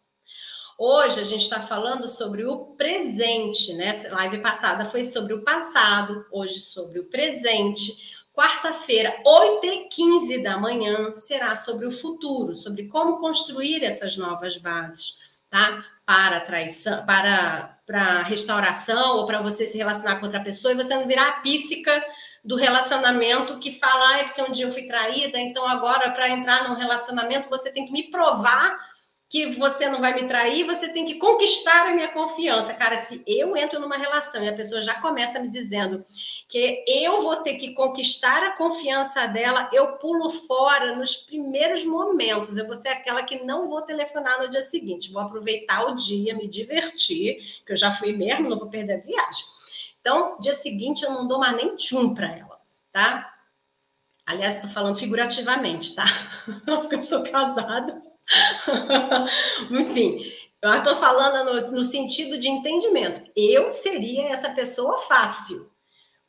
Speaker 1: Hoje a gente está falando sobre o presente, né? Live passada foi sobre o passado, hoje sobre o presente. Quarta-feira, 8h15 da manhã, será sobre o futuro, sobre como construir essas novas bases, tá? Para traição, para, para restauração ou para você se relacionar com outra pessoa e você não virar a píssica do relacionamento que fala, ah, é porque um dia eu fui traída, então agora para entrar num relacionamento você tem que me provar que você não vai me trair, você tem que conquistar a minha confiança. Cara, se eu entro numa relação e a pessoa já começa me dizendo que eu vou ter que conquistar a confiança dela, eu pulo fora nos primeiros momentos. Eu vou ser aquela que não vou telefonar no dia seguinte. Vou aproveitar o dia, me divertir, que eu já fui mesmo, não vou perder a viagem. Então, dia seguinte eu não dou mais nem tchum para ela, tá? Aliás, eu tô falando figurativamente, tá? Porque eu sou casada. Enfim, eu estou falando no, no, sentido de entendimento. Eu seria essa pessoa fácil.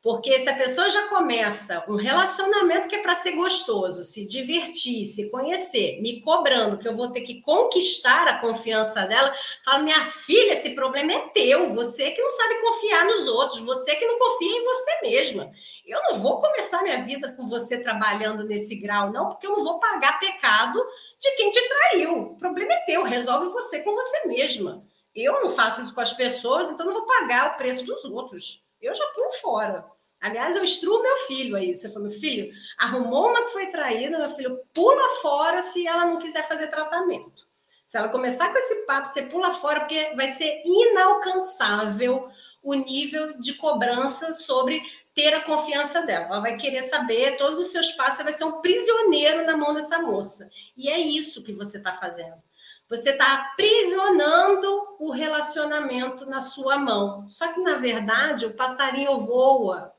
Speaker 1: Porque se a pessoa já começa um relacionamento que é para ser gostoso, se divertir, se conhecer, me cobrando que eu vou ter que conquistar a confiança dela, fala: minha filha, esse problema é teu, você que não sabe confiar nos outros, você que não confia em você mesma. Eu não vou começar minha vida com você trabalhando nesse grau, não, porque eu não vou pagar pecado de quem te traiu. O problema é teu, resolve você com você mesma. Eu não faço isso com as pessoas, então não vou pagar o preço dos outros. Eu já pulo fora. Aliás, eu instruo meu filho a isso. Eu meu filho, arrumou uma que foi traída, meu filho, pula fora se ela não quiser fazer tratamento. Se ela começar com esse papo, você pula fora, porque vai ser inalcançável o nível de cobrança sobre ter a confiança dela. Ela vai querer saber todos os seus passos, você vai ser um prisioneiro na mão dessa moça. E é isso que você está fazendo. Você está aprisionando o relacionamento na sua mão. Só que, na verdade, o passarinho voa.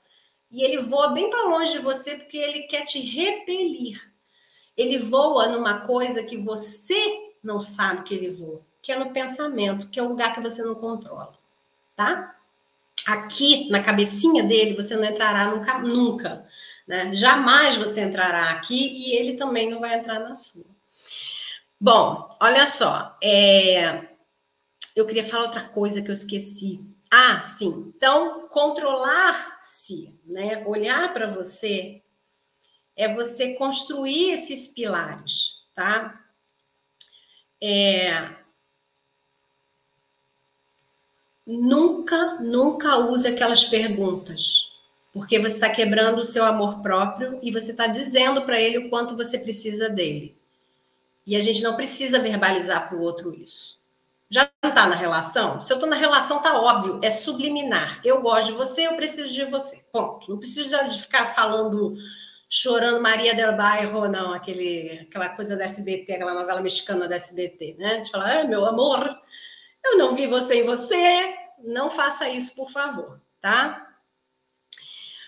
Speaker 1: E ele voa bem para longe de você porque ele quer te repelir. Ele voa numa coisa que você não sabe que ele voa, que é no pensamento, que é o lugar que você não controla. Tá? Aqui, na cabecinha dele, você não entrará nunca. nunca né? Jamais você entrará aqui e ele também não vai entrar na sua. Bom, olha só, é... eu queria falar outra coisa que eu esqueci. Ah, sim. Então, controlar-se, né? Olhar para você é você construir esses pilares, tá? É... Nunca, nunca use aquelas perguntas, porque você está quebrando o seu amor próprio e você está dizendo para ele o quanto você precisa dele. E a gente não precisa verbalizar para o outro isso. Já não está na relação? Se eu estou na relação, tá óbvio, é subliminar. Eu gosto de você, eu preciso de você. Ponto. Não preciso de ficar falando, chorando Maria del Bairro, não, aquele, aquela coisa da SBT, aquela novela mexicana da SBT, né? De falar, ah, meu amor, eu não vi você em você, não faça isso, por favor, tá?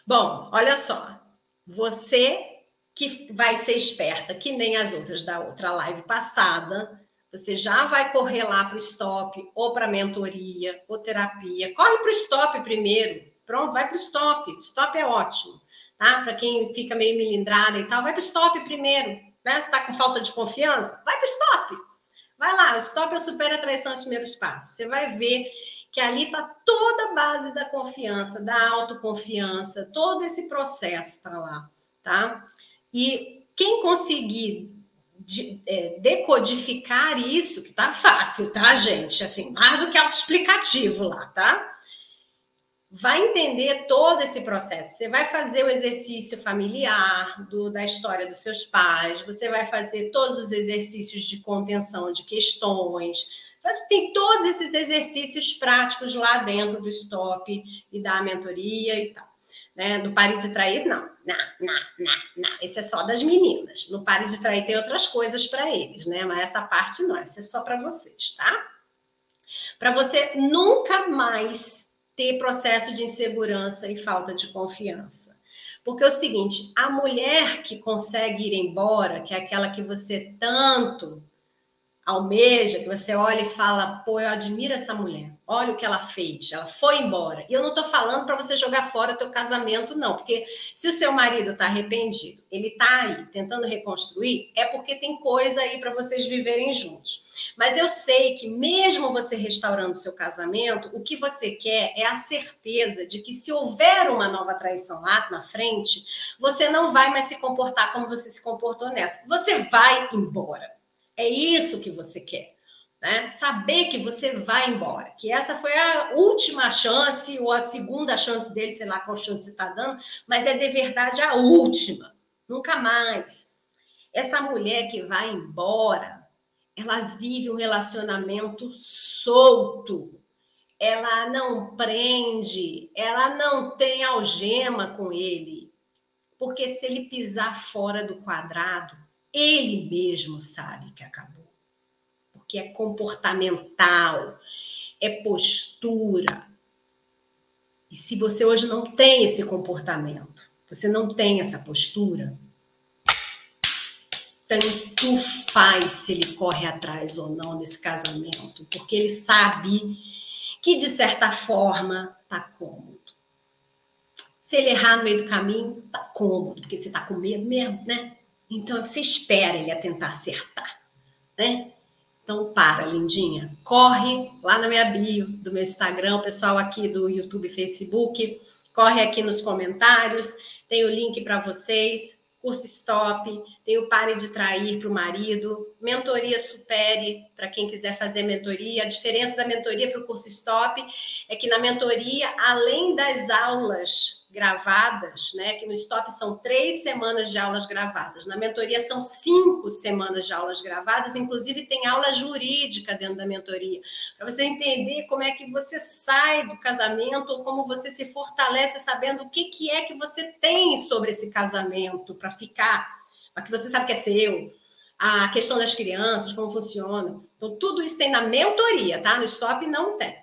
Speaker 1: Bom, olha só. Você que vai ser esperta, que nem as outras da outra live passada, você já vai correr lá para o stop, ou para mentoria, ou terapia. Corre para o stop primeiro. Pronto, vai para o stop. Stop é ótimo, tá? Para quem fica meio melindrada e tal, vai para o stop primeiro. Né? Está com falta de confiança? Vai para o stop. Vai lá, o stop é o supera a traição os primeiros passos. Você vai ver que ali está toda a base da confiança, da autoconfiança, todo esse processo está lá, tá? E quem conseguir de, é, decodificar isso, que tá fácil, tá, gente? Assim, mais do que autoexplicativo lá, tá? Vai entender todo esse processo. Você vai fazer o exercício familiar do, da história dos seus pais, você vai fazer todos os exercícios de contenção de questões. Tem todos esses exercícios práticos lá dentro do stop e da mentoria e tal né? No de Trair, não. Não, não, não, não. Esse é só das meninas. No Pare de Trair tem outras coisas para eles, né? Mas essa parte não, essa é só para vocês, tá? Para você nunca mais ter processo de insegurança e falta de confiança. Porque é o seguinte, a mulher que consegue ir embora, que é aquela que você tanto almeja, que você olha e fala, pô, eu admiro essa mulher. Olha o que ela fez, ela foi embora. E eu não estou falando para você jogar fora teu casamento, não, porque se o seu marido está arrependido, ele está aí tentando reconstruir, é porque tem coisa aí para vocês viverem juntos. Mas eu sei que mesmo você restaurando seu casamento, o que você quer é a certeza de que se houver uma nova traição lá na frente, você não vai mais se comportar como você se comportou nessa. Você vai embora. É isso que você quer. Né? Saber que você vai embora, que essa foi a última chance ou a segunda chance dele, sei lá qual chance você está dando, mas é de verdade a última, nunca mais. Essa mulher que vai embora, ela vive um relacionamento solto, ela não prende, ela não tem algema com ele, porque se ele pisar fora do quadrado, ele mesmo sabe que acabou. Porque é comportamental, é postura. E se você hoje não tem esse comportamento, você não tem essa postura, tanto faz se ele corre atrás ou não nesse casamento, porque ele sabe que, de certa forma, tá cômodo. Se ele errar no meio do caminho, tá cômodo, porque você tá com medo mesmo, né? Então, você espera ele a tentar acertar, né? Então, para, lindinha. Corre lá na minha bio do meu Instagram, pessoal aqui do YouTube Facebook. Corre aqui nos comentários. Tem o link para vocês curso Stop, tem o Pare de Trair para o marido, mentoria Supere, para quem quiser fazer mentoria. A diferença da mentoria para o curso Stop é que na mentoria, além das aulas gravadas, né, que no Stop são três semanas de aulas gravadas, na mentoria são cinco semanas de aulas gravadas, inclusive tem aula jurídica dentro da mentoria, para você entender como é que você sai do casamento ou como você se fortalece sabendo o que, que é que você tem sobre esse casamento para ficar, para que você sabe que é seu, a questão das crianças, como funciona. Então, tudo isso tem na mentoria, tá? No stop não tem.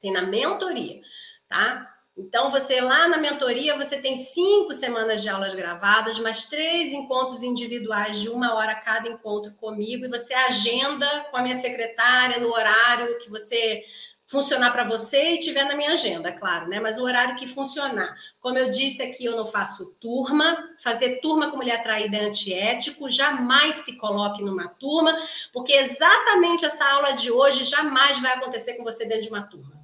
Speaker 1: Tem na mentoria, tá? Então, você lá na mentoria, você tem cinco semanas de aulas gravadas, mais três encontros individuais de uma hora cada encontro comigo, e você agenda com a minha secretária no horário que você funcionar para você e tiver na minha agenda, claro, né? Mas o horário que funcionar. Como eu disse aqui, eu não faço turma. Fazer turma com mulher traída é antiético. Jamais se coloque numa turma, porque exatamente essa aula de hoje jamais vai acontecer com você dentro de uma turma.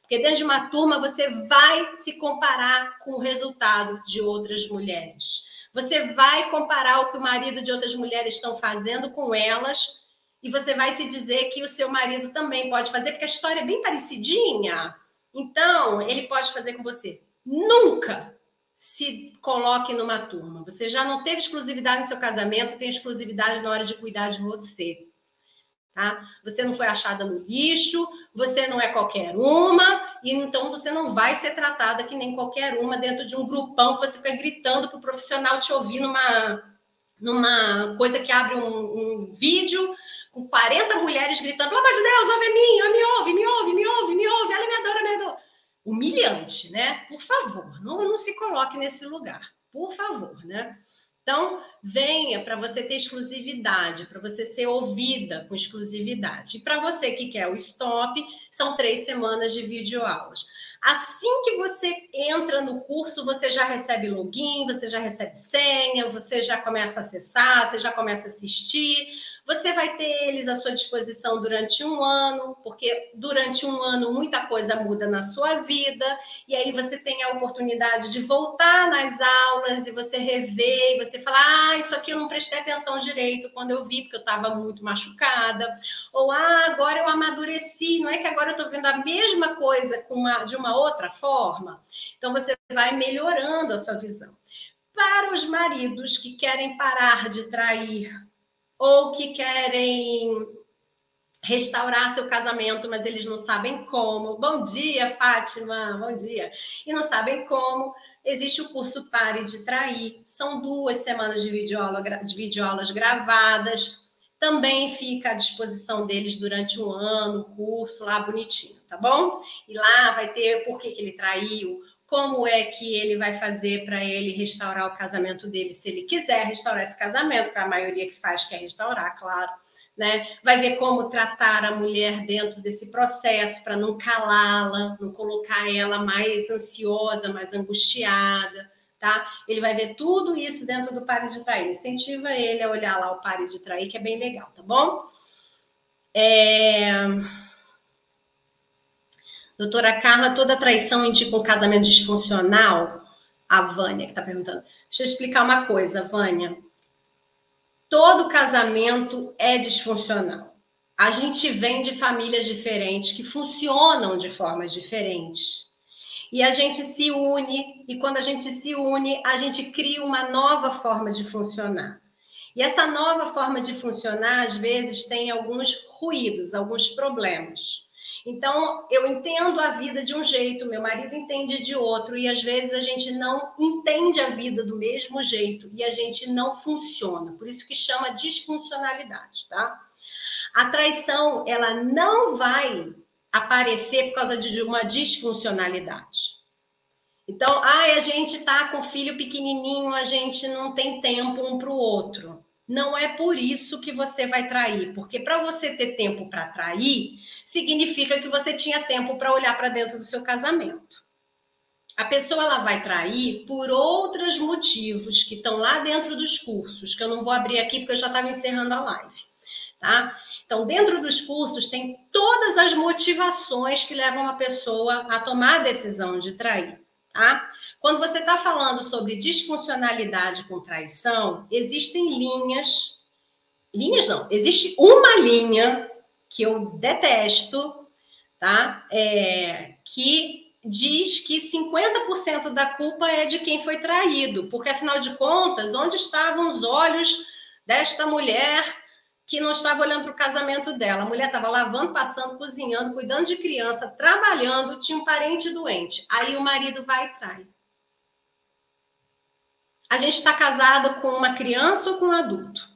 Speaker 1: Porque dentro de uma turma você vai se comparar com o resultado de outras mulheres. Você vai comparar o que o marido de outras mulheres estão fazendo com elas e você vai se dizer que o seu marido também pode fazer, porque a história é bem parecidinha. Então, ele pode fazer com você. Nunca se coloque numa turma. Você já não teve exclusividade no seu casamento, tem exclusividade na hora de cuidar de você. Tá? Você não foi achada no lixo, você não é qualquer uma, e então você não vai ser tratada que nem qualquer uma dentro de um grupão que você fica gritando para o profissional te ouvir numa, numa coisa que abre um, um vídeo com 40 mulheres gritando: pelo amor de Deus, ouve mim, me ouve, me ouve, me ouve, me ouve, ela me adora, me adora. Humilhante, né? Por favor, não, não se coloque nesse lugar, por favor, né? Então, venha para você ter exclusividade, para você ser ouvida com exclusividade. E para você que quer o stop, são três semanas de videoaulas. Assim que você entra no curso, você já recebe login, você já recebe senha, você já começa a acessar, você já começa a assistir. Você vai ter eles à sua disposição durante um ano, porque durante um ano muita coisa muda na sua vida, e aí você tem a oportunidade de voltar nas aulas e você rever, e você falar: ah, isso aqui eu não prestei atenção direito quando eu vi, porque eu estava muito machucada, ou ah, agora eu amadureci, não é que agora eu estou vendo a mesma coisa uma, de uma outra forma. Então você vai melhorando a sua visão. Para os maridos que querem parar de trair ou que querem restaurar seu casamento, mas eles não sabem como. Bom dia, Fátima, bom dia. E não sabem como. Existe o curso Pare de Trair. São duas semanas de, videoaula, de videoaulas gravadas. Também fica à disposição deles durante um ano, o curso lá bonitinho, tá bom? E lá vai ter por que, que ele traiu, como é que ele vai fazer para ele restaurar o casamento dele, se ele quiser restaurar esse casamento, que a maioria que faz quer restaurar, claro. Né? Vai ver como tratar a mulher dentro desse processo para não calá-la, não colocar ela mais ansiosa, mais angustiada, tá? Ele vai ver tudo isso dentro do Pare de Trair. Incentiva ele a olhar lá o Pare de Trair, que é bem legal, tá bom? É... Doutora Carla, toda traição indica um casamento disfuncional? A Vânia que está perguntando. Deixa eu explicar uma coisa, Vânia. Todo casamento é disfuncional. A gente vem de famílias diferentes que funcionam de formas diferentes. E a gente se une, e quando a gente se une, a gente cria uma nova forma de funcionar. E essa nova forma de funcionar, às vezes, tem alguns ruídos, alguns problemas. Então, eu entendo a vida de um jeito, meu marido entende de outro, e às vezes a gente não entende a vida do mesmo jeito e a gente não funciona. Por isso que chama disfuncionalidade, tá? A traição, ela não vai aparecer por causa de uma disfuncionalidade. Então, ai, a gente tá com filho pequenininho, a gente não tem tempo um para o outro não é por isso que você vai trair, porque para você ter tempo para trair, significa que você tinha tempo para olhar para dentro do seu casamento. A pessoa ela vai trair por outros motivos que estão lá dentro dos cursos, que eu não vou abrir aqui porque eu já estava encerrando a live, tá? Então, dentro dos cursos tem todas as motivações que levam uma pessoa a tomar a decisão de trair. Tá? Quando você está falando sobre disfuncionalidade com traição, existem linhas. Linhas não, existe uma linha que eu detesto, tá? É, que diz que 50% da culpa é de quem foi traído, porque afinal de contas, onde estavam os olhos desta mulher que não estava olhando para o casamento dela. A mulher estava lavando, passando, cozinhando, cuidando de criança, trabalhando, tinha um parente doente. Aí o marido vai e trai. A gente está casado com uma criança ou com um adulto?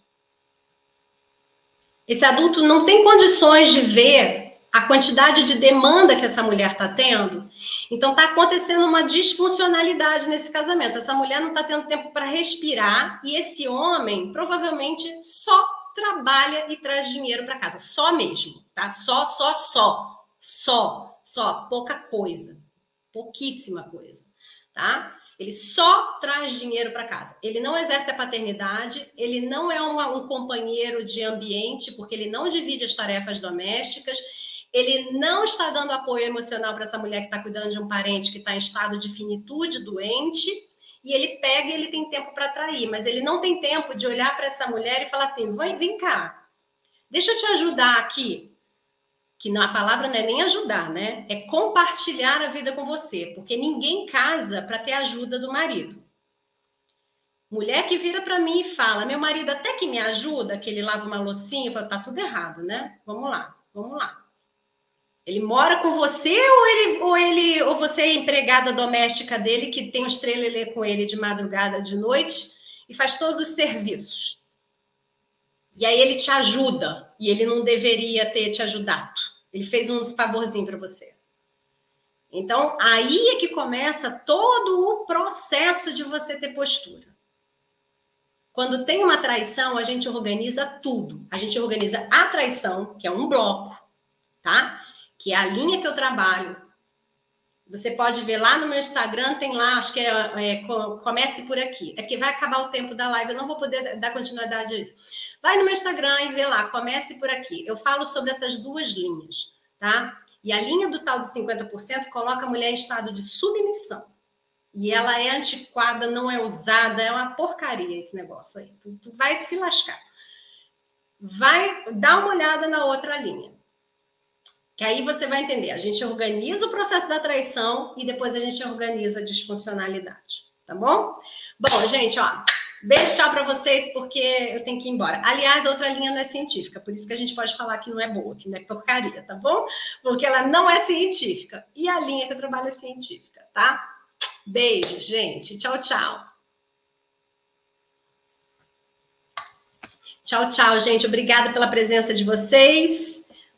Speaker 1: Esse adulto não tem condições de ver a quantidade de demanda que essa mulher está tendo. Então está acontecendo uma disfuncionalidade nesse casamento. Essa mulher não está tendo tempo para respirar e esse homem provavelmente só trabalha e traz dinheiro para casa. Só mesmo, tá? Só, só, só. Só, só. Pouca coisa. Pouquíssima coisa, tá? Ele só traz dinheiro para casa. Ele não exerce a paternidade, ele não é uma, um companheiro de ambiente, porque ele não divide as tarefas domésticas, ele não está dando apoio emocional para essa mulher que está cuidando de um parente que está em estado de finitude, doente e ele pega e ele tem tempo para trair, mas ele não tem tempo de olhar para essa mulher e falar assim: vem, vem cá, deixa eu te ajudar aqui. Que a palavra não é nem ajudar, né? É compartilhar a vida com você, porque ninguém casa para ter ajuda do marido. Mulher que vira para mim e fala: meu marido até que me ajuda, que ele lava uma loucinha, eu falo, tá tudo errado, né? Vamos lá, vamos lá. Ele mora com você ou ele ou ele ou você é empregada doméstica dele que tem um estrelelê com ele de madrugada, de noite e faz todos os serviços. E aí ele te ajuda e ele não deveria ter te ajudado. Ele fez um favorzinho para você. Então, aí é que começa todo o processo de você ter postura. Quando tem uma traição, a gente organiza tudo. A gente organiza a traição, que é um bloco, tá? Que é a linha que eu trabalho. Você pode ver lá no meu Instagram, tem lá, acho que é, é comece por aqui. É que vai acabar o tempo da live, eu não vou poder dar continuidade a isso. Vai no meu Instagram e vê lá, comece por aqui. Eu falo sobre essas duas linhas, tá? E a linha do tal de 50% coloca a mulher em estado de submissão. E ela é antiquada, não é usada, é uma porcaria esse negócio aí. Tu, tu vai se lascar. Vai dar uma olhada na outra linha. Que aí você vai entender. A gente organiza o processo da traição e depois a gente organiza a disfuncionalidade. Tá bom? Bom, gente, ó. Beijo, tchau para vocês, porque eu tenho que ir embora. Aliás, outra linha não é científica, por isso que a gente pode falar que não é boa, que não é porcaria, tá bom? Porque ela não é científica. E a linha que eu trabalho é científica, tá? Beijo, gente. Tchau, tchau. Tchau, tchau, gente. Obrigada pela presença de vocês.